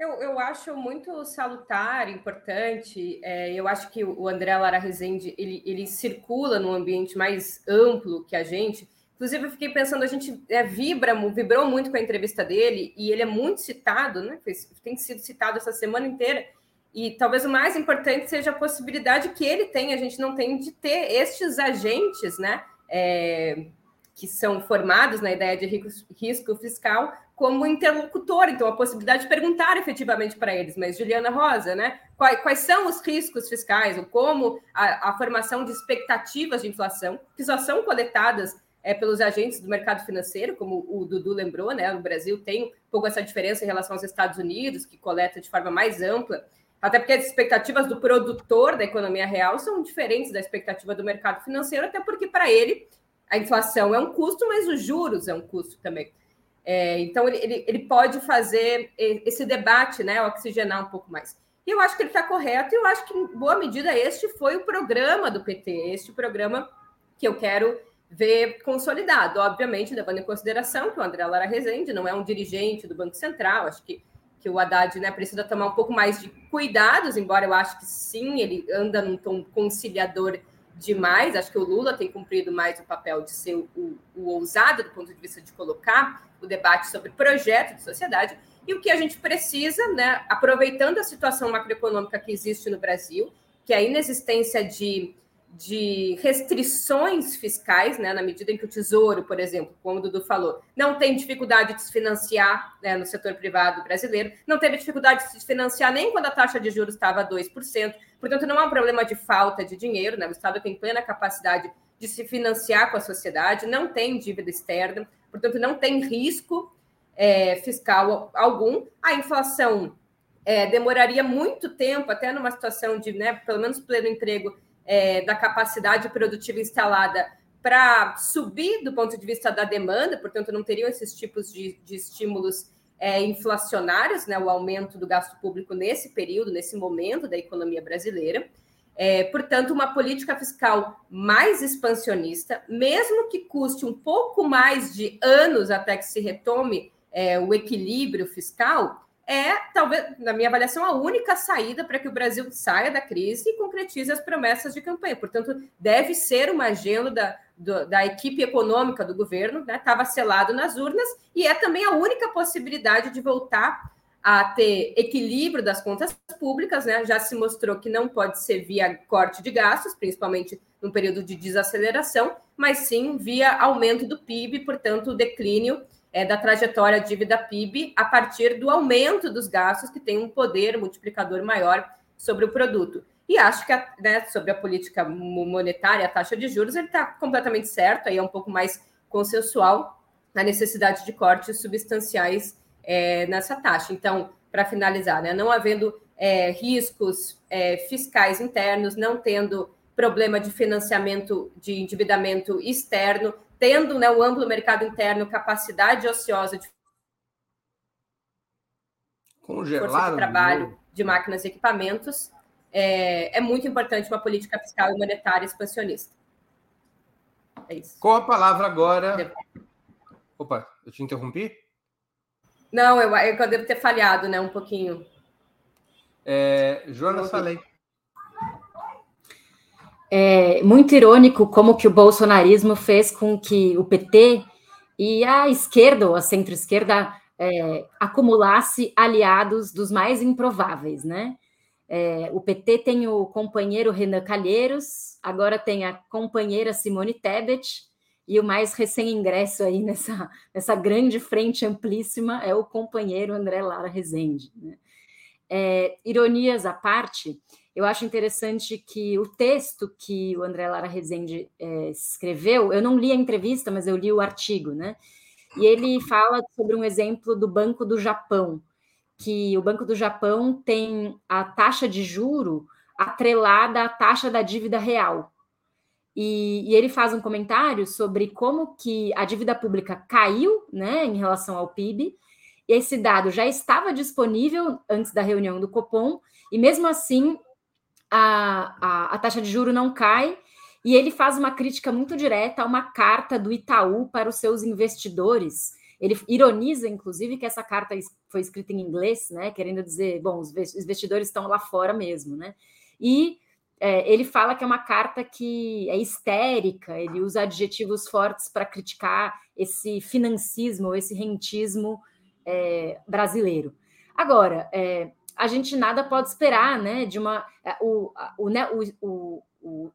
Eu, eu acho muito salutar, importante. É, eu acho que o André Lara Rezende ele, ele circula num ambiente mais amplo que a gente. Inclusive, eu fiquei pensando, a gente é, vibra, vibrou muito com a entrevista dele, e ele é muito citado, né? Tem sido citado essa semana inteira. E talvez o mais importante seja a possibilidade que ele tem, a gente não tem, de ter estes agentes, né? É, que são formados na ideia de risco fiscal como interlocutor, então a possibilidade de perguntar efetivamente para eles, mas Juliana Rosa, né? Quais, quais são os riscos fiscais, ou como a, a, formação de expectativas de inflação, que só são coletadas é, pelos agentes do mercado financeiro, como o Dudu lembrou, né? O Brasil tem um pouco essa diferença em relação aos Estados Unidos, que coleta de forma mais ampla, até porque as expectativas do produtor da economia real são diferentes da expectativa do mercado financeiro, até porque para ele a inflação é um custo, mas os juros é um custo também. É, então, ele, ele, ele, pode fazer esse debate, né, oxigenar um pouco mais. E eu acho que ele está correto, e eu acho que, em boa medida, este foi o programa do PT, este programa que eu quero ver consolidado. Obviamente, levando em consideração que o André Lara Rezende não é um dirigente do Banco Central, acho que, que o Haddad né, precisa tomar um pouco mais de cuidados, embora eu acho que sim, ele anda num tom conciliador demais. Acho que o Lula tem cumprido mais o papel de ser o, o, ousado do ponto de vista de colocar o debate sobre projeto de sociedade. E o que a gente precisa, né, aproveitando a situação macroeconômica que existe no Brasil, que é a inexistência de de restrições fiscais, né, na medida em que o Tesouro, por exemplo, como o Dudu falou, não tem dificuldade de se financiar né, no setor privado brasileiro, não teve dificuldade de se financiar nem quando a taxa de juros estava a 2%, portanto, não é um problema de falta de dinheiro, né, o Estado tem plena capacidade de se financiar com a sociedade, não tem dívida externa, portanto, não tem risco é, fiscal algum. A inflação é, demoraria muito tempo, até numa situação de, né, pelo menos pleno emprego, é, da capacidade produtiva instalada para subir do ponto de vista da demanda, portanto, não teriam esses tipos de, de estímulos é, inflacionários, né, o aumento do gasto público nesse período, nesse momento da economia brasileira. É, portanto, uma política fiscal mais expansionista, mesmo que custe um pouco mais de anos até que se retome é, o equilíbrio fiscal, é, talvez, na minha avaliação, a única saída para que o Brasil saia da crise e concretize as promessas de campanha. Portanto, deve ser uma agenda da, do, da equipe econômica do governo, estava né? selado nas urnas, e é também a única possibilidade de voltar a ter equilíbrio das contas públicas, né? Já se mostrou que não pode ser via corte de gastos, principalmente no período de desaceleração, mas sim via aumento do PIB, portanto, declínio é, da trajetória dívida PIB a partir do aumento dos gastos, que tem um poder multiplicador maior sobre o produto. E acho que a, né, sobre a política monetária, a taxa de juros, ele está completamente certo, aí é um pouco mais consensual a necessidade de cortes substanciais é, nessa taxa. Então, para finalizar, né, não havendo é, riscos é, fiscais internos, não tendo problema de financiamento de endividamento externo, tendo né, o amplo mercado interno, capacidade ociosa de Congelado, força de trabalho, de máquinas e equipamentos, é, é, muito importante uma política fiscal e monetária expansionista. É isso. Com a palavra agora. Opa, Eu te interrompi? Não, eu, eu devo ter falhado, né? Um pouquinho. É, Jonas, falei. É muito irônico como que o bolsonarismo fez com que o PT e a esquerda, ou a centro-esquerda, é, acumulasse aliados dos mais improváveis, né? É, o PT tem o companheiro Renan Calheiros, agora tem a companheira Simone Tebet, e o mais recém-ingresso aí nessa, nessa grande frente amplíssima é o companheiro André Lara Rezende. Né? É, ironias à parte, eu acho interessante que o texto que o André Lara Rezende é, escreveu, eu não li a entrevista, mas eu li o artigo, né? E ele fala sobre um exemplo do Banco do Japão, que o Banco do Japão tem a taxa de juro atrelada à taxa da dívida real. E, e, ele faz um comentário sobre como que a dívida pública caiu né, em relação ao PIB. Esse dado já estava disponível antes da reunião do Copom, e mesmo assim a, a, a taxa de juro não cai. E ele faz uma crítica muito direta a uma carta do Itaú para os seus investidores, ele ironiza, inclusive, que essa carta foi escrita em inglês, né? Querendo dizer, bom, os investidores estão lá fora mesmo, né? E é, ele fala que é uma carta que é histérica, ele usa adjetivos fortes para criticar esse financismo, esse rentismo é, brasileiro. Agora, é, a gente nada pode esperar, né? De uma. É, o, o, né, o, o,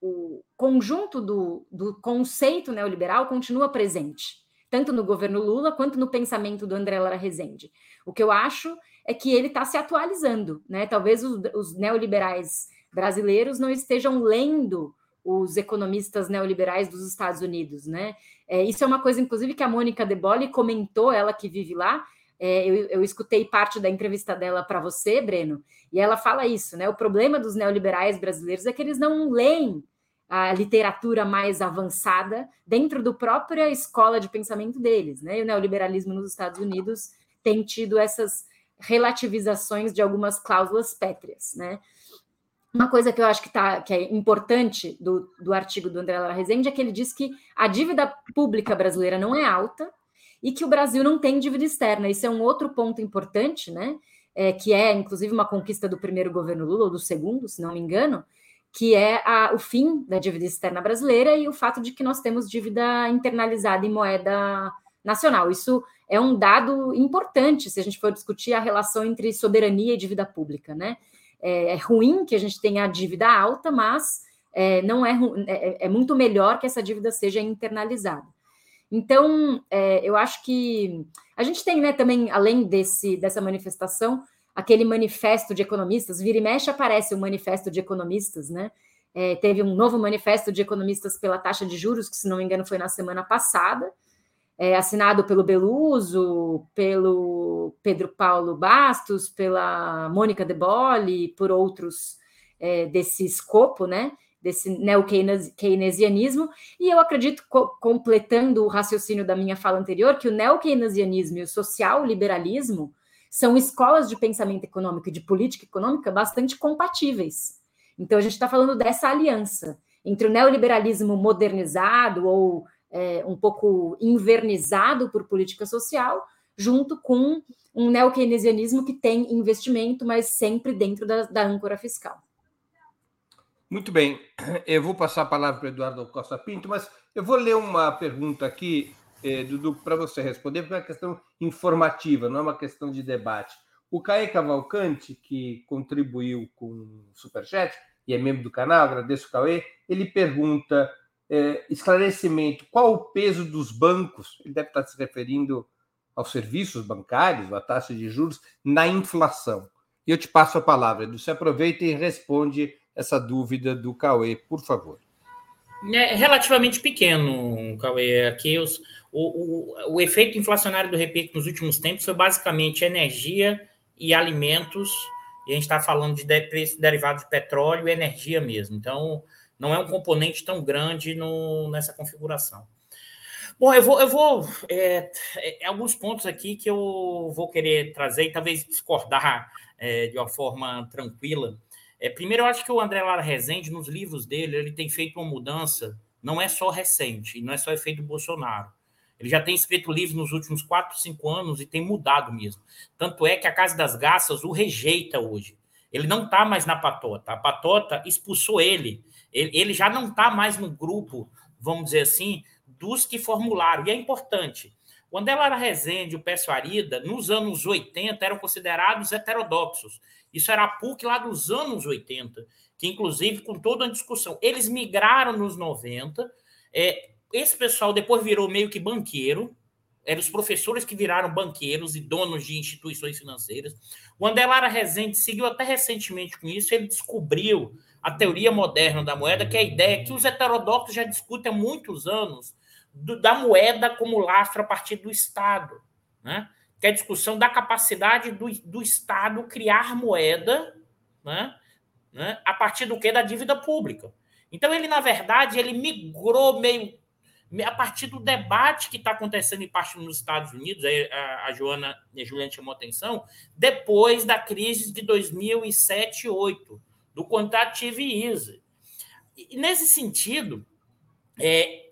o conjunto do, do conceito neoliberal continua presente tanto no governo Lula quanto no pensamento do André Lara Rezende. O que eu acho é que ele está se atualizando, né? Talvez os, os, neoliberais brasileiros não estejam lendo os economistas neoliberais dos Estados Unidos, né? É, isso é uma coisa, inclusive, que a Mônica De Bolle comentou, ela que vive lá. É, eu, eu escutei parte da entrevista dela para você, Breno, e ela fala isso, né? O problema dos neoliberais brasileiros é que eles não leem a literatura mais avançada dentro do própria escola de pensamento deles, né? E o neoliberalismo nos Estados Unidos tem tido essas relativizações de algumas cláusulas pétreas, né? Uma coisa que eu acho que, tá, que é importante do, do artigo do André Lara Rezende é que ele diz que a dívida pública brasileira não é alta e que o Brasil não tem dívida externa. Isso é um outro ponto importante, né? É, que é, inclusive, uma conquista do primeiro governo Lula, ou do segundo, se não me engano, que é a, o fim da dívida externa brasileira e o fato de que nós temos dívida internalizada em moeda nacional. Isso é um dado importante se a gente for discutir a relação entre soberania e dívida pública, né? É, é ruim que a gente tenha a dívida alta, mas é, não é, é, é, muito melhor que essa dívida seja internalizada. Então, é, eu acho que a gente tem, né, também, além desse, dessa manifestação, aquele manifesto de economistas, vira e mexe aparece o um manifesto de economistas, né? É, teve um novo manifesto de economistas pela taxa de juros, que, se não me engano, foi na semana passada, é, assinado pelo Beluso, pelo Pedro Paulo Bastos, pela Mônica De Bolle, por outros é, desse escopo, né? Desse neo-keynesianismo, e eu acredito, co completando o raciocínio da minha fala anterior, que o neo-keynesianismo e o social-liberalismo são escolas de pensamento econômico e de política econômica bastante compatíveis. Então, a gente está falando dessa aliança entre o neoliberalismo modernizado ou é, um pouco invernizado por política social, junto com um neo-keynesianismo que tem investimento, mas sempre dentro da, da âncora fiscal. Muito bem, eu vou passar a palavra para Eduardo Costa Pinto, mas eu vou ler uma pergunta aqui eh, Dudu, para você responder, porque é uma questão informativa, não é uma questão de debate. O Caê Cavalcante, que contribuiu com o Superchat e é membro do canal, agradeço o Caê, ele pergunta, eh, esclarecimento, qual o peso dos bancos, ele deve estar se referindo aos serviços bancários, à taxa de juros, na inflação. E eu te passo a palavra, Edu, você aproveita e responde essa dúvida do Cauê, por favor. É relativamente pequeno, Cauê. Aqui os, o, o, o efeito inflacionário do repique nos últimos tempos foi basicamente energia e alimentos, e a gente está falando de preço derivado de petróleo e energia mesmo. Então, não é um componente tão grande no, nessa configuração. Bom, eu vou, eu vou é, é, alguns pontos aqui que eu vou querer trazer e talvez discordar é, de uma forma tranquila. É, primeiro, eu acho que o André Lara Rezende, nos livros dele, ele tem feito uma mudança, não é só recente, não é só efeito Bolsonaro. Ele já tem escrito livros nos últimos quatro, cinco anos e tem mudado mesmo. Tanto é que a Casa das Garças o rejeita hoje. Ele não está mais na patota. A patota expulsou ele. Ele, ele já não está mais no grupo, vamos dizer assim, dos que formularam. E é importante. O Andelara Rezende e o Pécio Arida, nos anos 80, eram considerados heterodoxos. Isso era a PUC lá dos anos 80, que inclusive com toda a discussão. Eles migraram nos 90. É, esse pessoal depois virou meio que banqueiro, eram os professores que viraram banqueiros e donos de instituições financeiras. O Andelara Rezende seguiu até recentemente com isso, ele descobriu a teoria moderna da moeda, que é a ideia que os heterodoxos já discutem há muitos anos do, da moeda como lastro a partir do Estado, né? que é a discussão da capacidade do, do Estado criar moeda né? Né? a partir do que? Da dívida pública. Então, ele, na verdade, ele migrou meio a partir do debate que está acontecendo em parte nos Estados Unidos, a, a Joana e a Juliana chamou atenção, depois da crise de 2007 e 2008, do quantitative easy. E nesse sentido, é,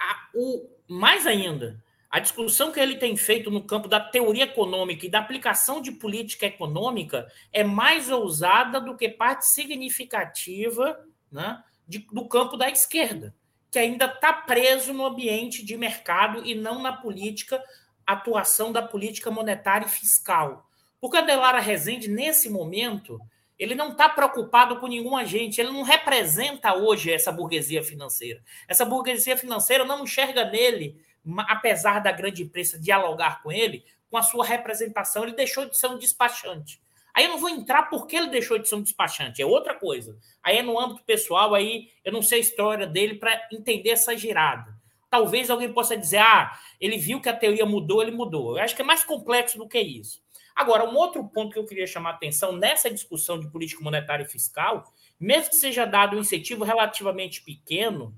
a, o, mais ainda, a discussão que ele tem feito no campo da teoria econômica e da aplicação de política econômica é mais ousada do que parte significativa né, de, do campo da esquerda que ainda está preso no ambiente de mercado e não na política, atuação da política monetária e fiscal. Porque a Delara Rezende, nesse momento, ele não está preocupado com nenhum agente, ele não representa hoje essa burguesia financeira. Essa burguesia financeira não enxerga nele, apesar da grande imprensa dialogar com ele, com a sua representação, ele deixou de ser um despachante. Aí eu não vou entrar porque ele deixou de ser um despachante, é outra coisa. Aí é no âmbito pessoal, aí eu não sei a história dele para entender essa girada. Talvez alguém possa dizer, ah, ele viu que a teoria mudou, ele mudou. Eu acho que é mais complexo do que isso. Agora, um outro ponto que eu queria chamar a atenção nessa discussão de política monetária e fiscal, mesmo que seja dado um incentivo relativamente pequeno,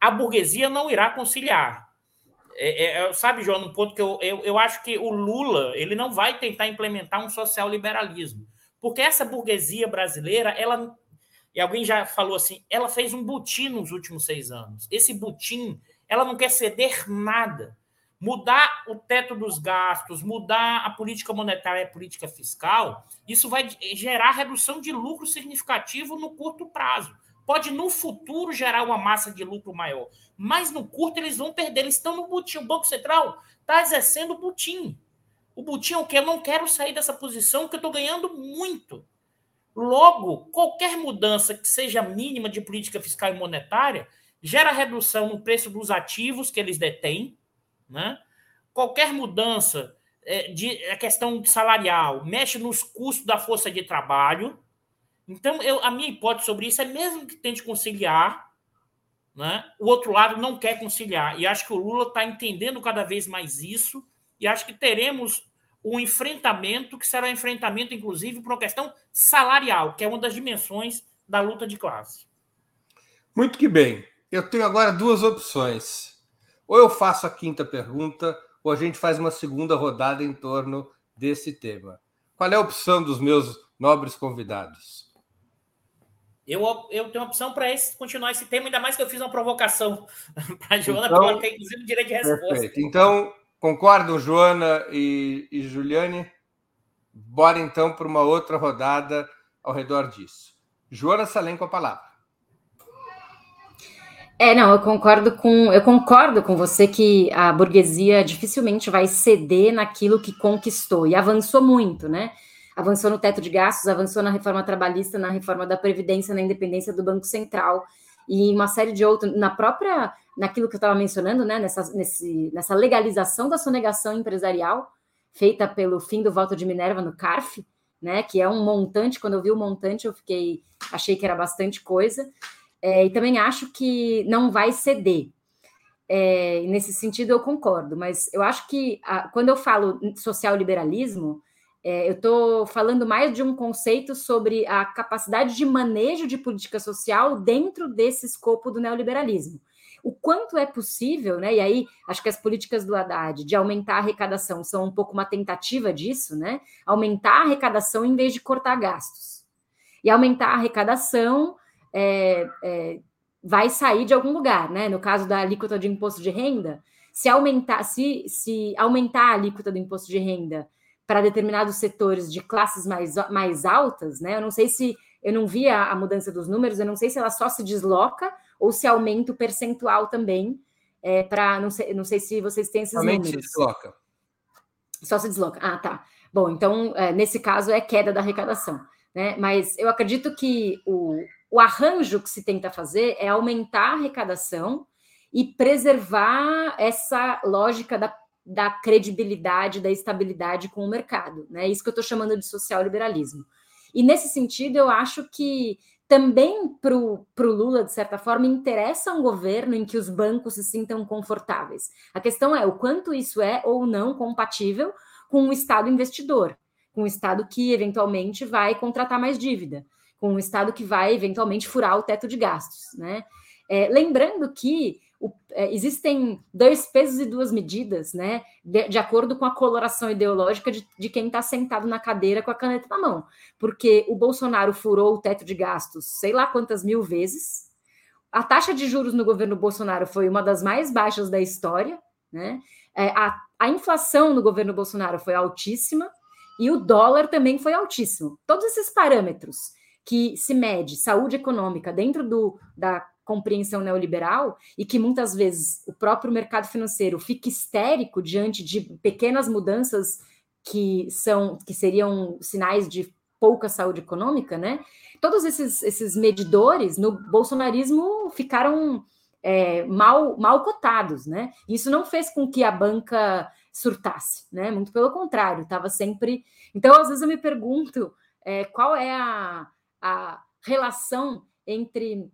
a burguesia não irá conciliar. É, é, é, sabe, João, um ponto que eu, eu, eu acho que o Lula ele não vai tentar implementar um social liberalismo, porque essa burguesia brasileira, ela e alguém já falou assim, ela fez um butim nos últimos seis anos. Esse butim, ela não quer ceder nada. Mudar o teto dos gastos, mudar a política monetária e a política fiscal, isso vai gerar redução de lucro significativo no curto prazo pode no futuro gerar uma massa de lucro maior. Mas no curto eles vão perder. Eles estão no butim. O Banco Central está exercendo o butim. O butim é o que? Eu não quero sair dessa posição porque eu estou ganhando muito. Logo, qualquer mudança que seja mínima de política fiscal e monetária gera redução no preço dos ativos que eles detêm. Né? Qualquer mudança é, de a questão salarial mexe nos custos da força de trabalho então, eu, a minha hipótese sobre isso é mesmo que tente conciliar, né, o outro lado não quer conciliar. E acho que o Lula está entendendo cada vez mais isso, e acho que teremos um enfrentamento que será um enfrentamento, inclusive, por uma questão salarial, que é uma das dimensões da luta de classe. Muito que bem. Eu tenho agora duas opções. Ou eu faço a quinta pergunta, ou a gente faz uma segunda rodada em torno desse tema. Qual é a opção dos meus nobres convidados? Eu, eu tenho opção para continuar esse tema, ainda mais que eu fiz uma provocação para a Joana, então, porque tem inclusive direito de resposta. Perfeito. Então, concordam, Joana e, e Juliane? Bora então para uma outra rodada ao redor disso. Joana Salem com a palavra. É, não, eu concordo com eu concordo com você que a burguesia dificilmente vai ceder naquilo que conquistou e avançou muito, né? avançou no teto de gastos, avançou na reforma trabalhista, na reforma da Previdência, na independência do Banco Central e uma série de outros, na própria, naquilo que eu estava mencionando, né, nessa, nesse, nessa legalização da sonegação empresarial, feita pelo fim do voto de Minerva no CARF, né, que é um montante, quando eu vi o montante eu fiquei, achei que era bastante coisa, é, e também acho que não vai ceder, é, nesse sentido eu concordo, mas eu acho que a, quando eu falo social liberalismo, é, eu estou falando mais de um conceito sobre a capacidade de manejo de política social dentro desse escopo do neoliberalismo. O quanto é possível, né? E aí acho que as políticas do Haddad de aumentar a arrecadação são um pouco uma tentativa disso, né? Aumentar a arrecadação em vez de cortar gastos. E aumentar a arrecadação é, é, vai sair de algum lugar, né? No caso da alíquota de imposto de renda, se aumentar, se, se aumentar a alíquota do imposto de renda para determinados setores de classes mais, mais altas, né? Eu não sei se eu não vi a, a, mudança dos números, eu não sei se ela só se desloca ou se aumenta o percentual também. É, para não sei, não sei se vocês têm esses Somente números. se desloca. Só se desloca. Ah, tá. Bom, então, é, nesse caso, é queda da arrecadação. Né? Mas eu acredito que o, o arranjo que se tenta fazer é aumentar a arrecadação e preservar essa lógica da, da credibilidade, da estabilidade com o mercado. Né? Isso que eu estou chamando de social liberalismo. E nesse sentido, eu acho que também para o Lula, de certa forma, interessa um governo em que os bancos se sintam confortáveis. A questão é o quanto isso é ou não compatível com o Estado investidor, com o Estado que eventualmente vai contratar mais dívida, com o Estado que vai eventualmente furar o teto de gastos. Né? É, lembrando que o, é, existem dois pesos e duas medidas, né? De, de acordo com a coloração ideológica de, de quem está sentado na cadeira com a caneta na mão. Porque o Bolsonaro furou o teto de gastos sei lá quantas mil vezes. A taxa de juros no governo Bolsonaro foi uma das mais baixas da história, né? É, a, a inflação no governo Bolsonaro foi altíssima e o dólar também foi altíssimo. Todos esses parâmetros que se mede saúde econômica dentro do, da compreensão neoliberal e que muitas vezes o próprio mercado financeiro fica histérico diante de pequenas mudanças que são que seriam sinais de pouca saúde econômica, né? Todos esses, esses medidores no bolsonarismo ficaram é, mal, mal cotados, né? Isso não fez com que a banca surtasse, né? Muito pelo contrário, estava sempre. Então, às vezes eu me pergunto é, qual é a, a relação entre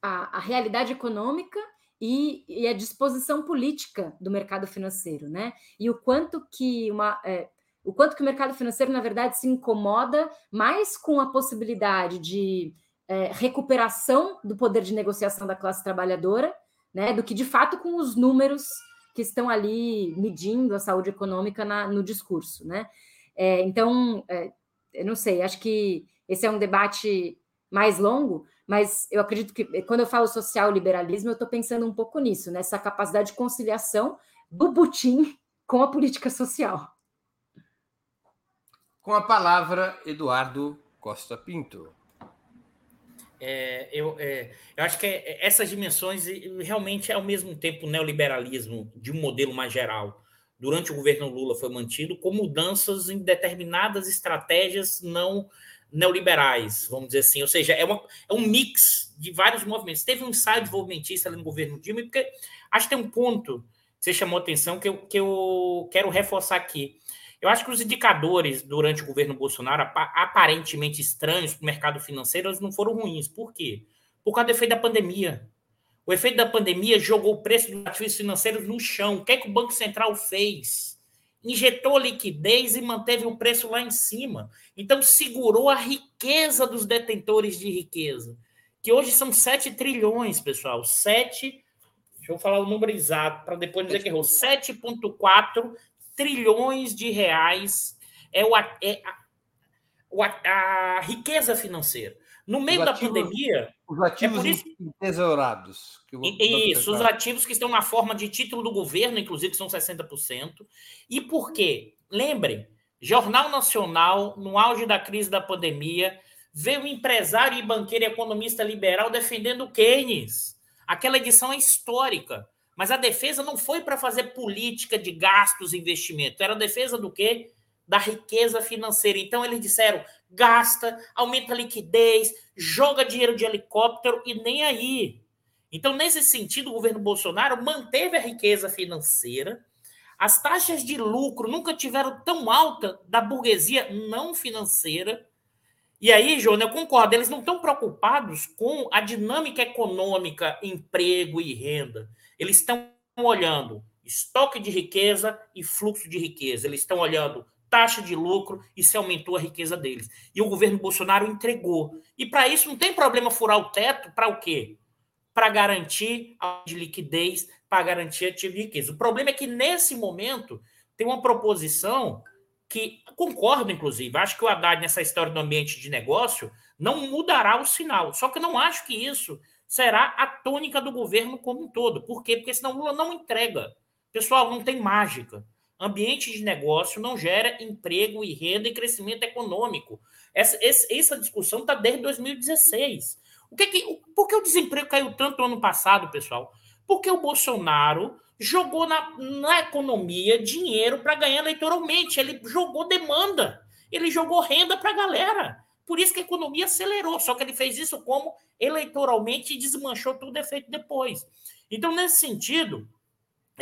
a, a realidade econômica e, e, a disposição política do mercado financeiro, né? E o quanto que uma é, o quanto que o mercado financeiro, na verdade, se incomoda mais com a possibilidade de é, recuperação do poder de negociação da classe trabalhadora, né, do que de fato com os números que estão ali medindo a saúde econômica na, no discurso, né? É, então, é, eu não sei, acho que esse é um debate mais longo, mas eu acredito que quando eu falo social liberalismo, eu estou pensando um pouco nisso, nessa capacidade de conciliação do Putin com a política social. Com a palavra, Eduardo Costa Pinto. É, eu, é, eu acho que é, essas dimensões realmente é ao mesmo tempo o neoliberalismo de um modelo mais geral durante o governo Lula foi mantido com mudanças em determinadas estratégias não neoliberais, vamos dizer assim, ou seja, é, uma, é um mix de vários movimentos. Teve um ensaio desenvolvimentista ali no governo Dilma, porque acho que tem um ponto que você chamou atenção que eu, que eu quero reforçar aqui. Eu acho que os indicadores durante o governo Bolsonaro, aparentemente estranhos para o mercado financeiro, eles não foram ruins. Por quê? Por causa do efeito da pandemia. O efeito da pandemia jogou o preço dos ativos financeiros no chão. O que é que o Banco Central fez? Injetou liquidez e manteve o preço lá em cima. Então, segurou a riqueza dos detentores de riqueza, que hoje são 7 trilhões, pessoal. 7, deixa eu falar o número exato, para depois dizer que errou. 7,4 trilhões de reais é, o, é a, a, a riqueza financeira. No meio os da ativos, pandemia. Os ativos é isso, tesourados. Isso, os ativos que estão na forma de título do governo, inclusive, são 60%. E por quê? Lembrem, Jornal Nacional, no auge da crise da pandemia, veio um empresário e banqueiro e economista liberal defendendo Keynes. Aquela edição é histórica. Mas a defesa não foi para fazer política de gastos e investimento. Era a defesa do quê? Da riqueza financeira. Então, eles disseram: gasta, aumenta a liquidez, joga dinheiro de helicóptero e nem aí. Então, nesse sentido, o governo Bolsonaro manteve a riqueza financeira. As taxas de lucro nunca tiveram tão alta da burguesia não financeira. E aí, João, eu concordo, eles não estão preocupados com a dinâmica econômica, emprego e renda. Eles estão olhando estoque de riqueza e fluxo de riqueza. Eles estão olhando taxa de lucro e se aumentou a riqueza deles. E o governo Bolsonaro entregou. E para isso não tem problema furar o teto para o quê? Para garantir a de liquidez, para garantir a de riqueza. O problema é que nesse momento tem uma proposição que concordo, inclusive, acho que o Haddad, nessa história do ambiente de negócio, não mudará o sinal. Só que eu não acho que isso será a tônica do governo como um todo. Por quê? Porque senão Lula não entrega Pessoal, não tem mágica. Ambiente de negócio não gera emprego e renda e crescimento econômico. Essa, essa discussão está desde 2016. O que que, por que o desemprego caiu tanto no ano passado, pessoal? Porque o Bolsonaro jogou na, na economia dinheiro para ganhar eleitoralmente. Ele jogou demanda, ele jogou renda para a galera. Por isso que a economia acelerou. Só que ele fez isso como eleitoralmente e desmanchou todo o efeito depois. Então, nesse sentido,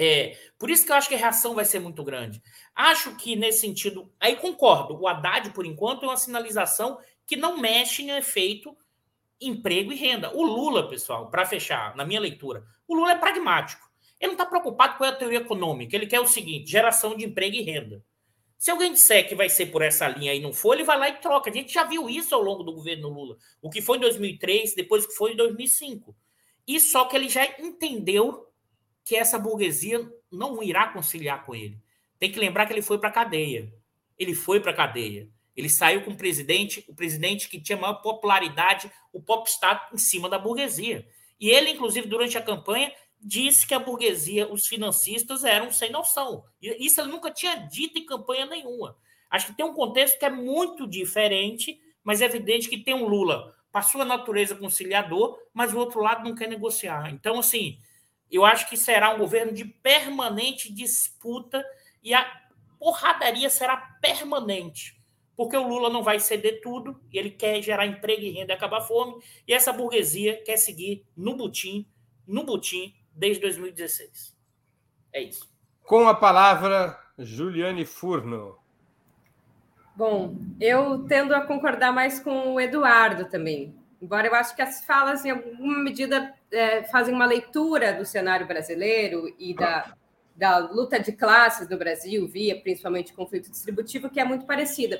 é, por isso que eu acho que a reação vai ser muito grande. Acho que, nesse sentido, aí concordo, o Haddad, por enquanto, é uma sinalização que não mexe no efeito emprego e renda. O Lula, pessoal, para fechar, na minha leitura, o Lula é pragmático. Ele não está preocupado com a teoria econômica. Ele quer o seguinte: geração de emprego e renda. Se alguém disser que vai ser por essa linha e não for, ele vai lá e troca. A gente já viu isso ao longo do governo Lula. O que foi em 2003, depois o que foi em 2005. E só que ele já entendeu que essa burguesia não irá conciliar com ele. Tem que lembrar que ele foi para a cadeia. Ele foi para a cadeia. Ele saiu com o presidente, o presidente que tinha maior popularidade, o popstar em cima da burguesia. E ele, inclusive, durante a campanha, disse que a burguesia, os financistas eram sem noção. Isso ele nunca tinha dito em campanha nenhuma. Acho que tem um contexto que é muito diferente, mas é evidente que tem um Lula, para sua natureza conciliador, mas o outro lado não quer negociar. Então, assim, eu acho que será um governo de permanente disputa e a porradaria será permanente, porque o Lula não vai ceder tudo e ele quer gerar emprego e renda e acabar a fome, e essa burguesia quer seguir no butim, no butim, desde 2016. É isso. Com a palavra, Juliane Furno. Bom, eu tendo a concordar mais com o Eduardo também. Embora eu acho que as falas, em alguma medida, é, fazem uma leitura do cenário brasileiro e da, da luta de classes no Brasil, via principalmente conflito distributivo, que é muito parecida.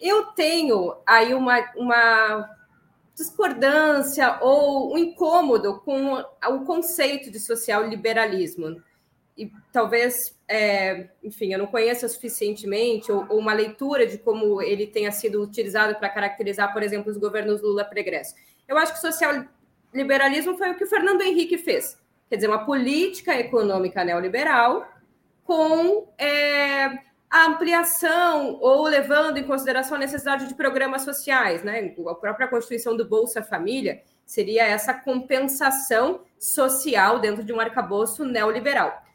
Eu tenho aí uma, uma discordância ou um incômodo com o conceito de social liberalismo. E talvez, é, enfim, eu não conheço suficientemente, ou, ou, uma leitura de como ele tenha sido utilizado para caracterizar, por exemplo, os governos Lula pregresso. Eu acho que social liberalismo foi o que o Fernando Henrique fez. Quer dizer, uma política econômica neoliberal com é, a ampliação ou levando em consideração a necessidade de programas sociais, né? A própria Constituição do Bolsa Família seria essa compensação social dentro de um arcabouço neoliberal.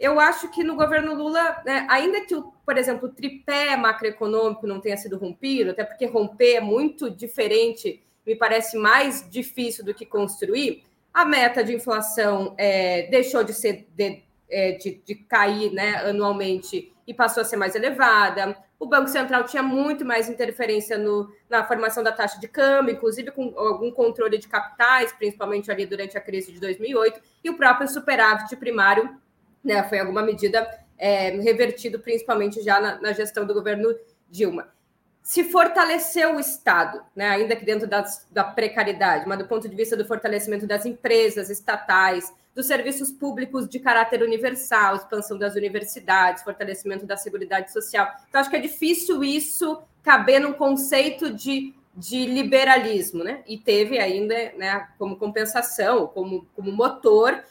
Eu acho que no governo Lula, né, ainda que, o, por exemplo, o tripé macroeconômico não tenha sido rompido, até porque romper é muito diferente, me parece mais difícil do que construir, a meta de inflação é, deixou de ser de, é, de, de cair né, anualmente e passou a ser mais elevada. O Banco Central tinha muito mais interferência no, na formação da taxa de câmbio, inclusive com algum controle de capitais, principalmente ali durante a crise de 2008, e o próprio superávit primário né, foi alguma medida é, revertido, principalmente já na, na, gestão do governo Dilma. Se fortaleceu o Estado, né, ainda que dentro das, da precariedade, mas do ponto de vista do fortalecimento das empresas estatais, dos serviços públicos de caráter universal, expansão das universidades, fortalecimento da seguridade social. Então, acho que é difícil isso caber num conceito de, de liberalismo, né? E teve ainda, né, como compensação, como, como motor,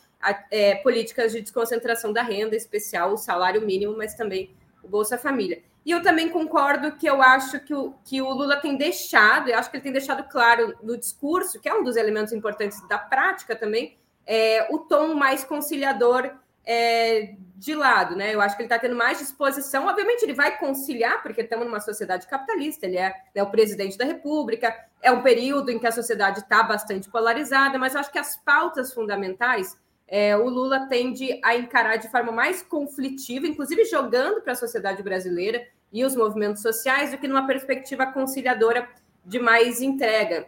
é, políticas de desconcentração da renda, especial o salário mínimo, mas também o Bolsa Família. E eu também concordo que eu acho que o, que o Lula tem deixado, eu acho que ele tem deixado claro no discurso, que é um dos elementos importantes da prática também, é, o tom mais conciliador é, de lado, né? Eu acho que ele está tendo mais disposição. Obviamente, ele vai conciliar, porque estamos numa sociedade capitalista, ele é né, o presidente da República, é um período em que a sociedade está bastante polarizada, mas eu acho que as pautas fundamentais é, o Lula tende a encarar de forma mais conflitiva, inclusive jogando para a sociedade brasileira e os movimentos sociais, do que numa perspectiva conciliadora de mais entrega.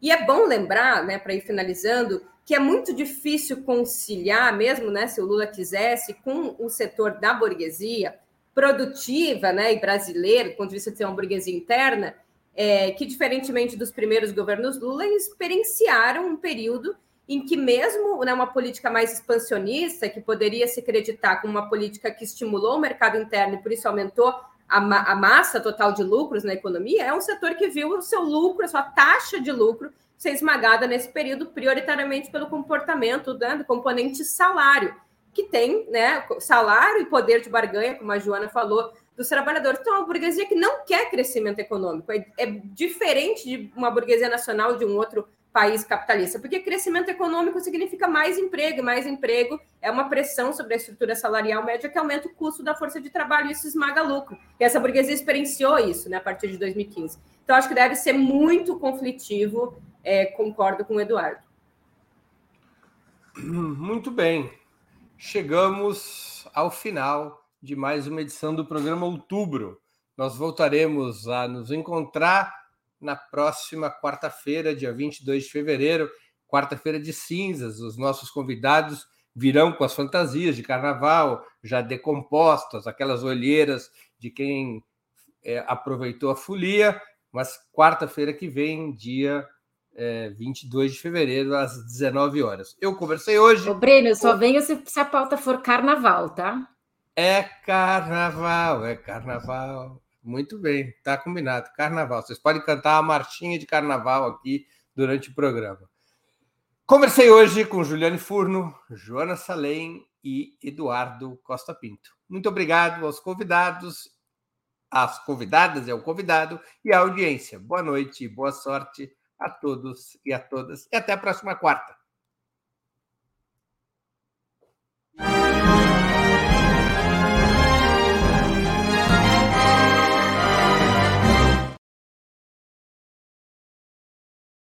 E é bom lembrar, né, para ir finalizando, que é muito difícil conciliar, mesmo né, se o Lula quisesse, com o setor da burguesia produtiva né, e brasileira, do ponto de vista de ser uma burguesia interna, é, que, diferentemente dos primeiros governos Lula, experienciaram um período em que, mesmo né, uma política mais expansionista, que poderia se acreditar como uma política que estimulou o mercado interno e por isso aumentou a, ma a massa total de lucros na economia, é um setor que viu o seu lucro, a sua taxa de lucro ser esmagada nesse período, prioritariamente pelo comportamento né, do componente salário. que tem né, salário e poder de barganha, como a Joana falou, dos trabalhadores. Então, é uma burguesia que não quer crescimento econômico. É, é diferente de uma burguesia nacional de um outro país capitalista, porque crescimento econômico significa mais emprego, e mais emprego é uma pressão sobre a estrutura salarial média que aumenta o custo da força de trabalho e isso esmaga lucro. E essa burguesia experienciou isso né, a partir de 2015. Então, acho que deve ser muito conflitivo, é, concordo com o Eduardo. Muito bem. Chegamos ao final de mais uma edição do programa Outubro. Nós voltaremos a nos encontrar na próxima quarta-feira, dia 22 de fevereiro, quarta-feira de cinzas. Os nossos convidados virão com as fantasias de carnaval já decompostas, aquelas olheiras de quem é, aproveitou a folia, mas quarta-feira que vem, dia é, 22 de fevereiro, às 19 horas. Eu conversei hoje. Ô, Breno, eu só venho se, se a pauta for carnaval, tá? É carnaval, é carnaval. Muito bem, está combinado. Carnaval. Vocês podem cantar a marchinha de carnaval aqui durante o programa. Conversei hoje com Juliane Furno, Joana Salem e Eduardo Costa Pinto. Muito obrigado aos convidados, às convidadas e ao convidado e à audiência. Boa noite, boa sorte a todos e a todas. E até a próxima quarta.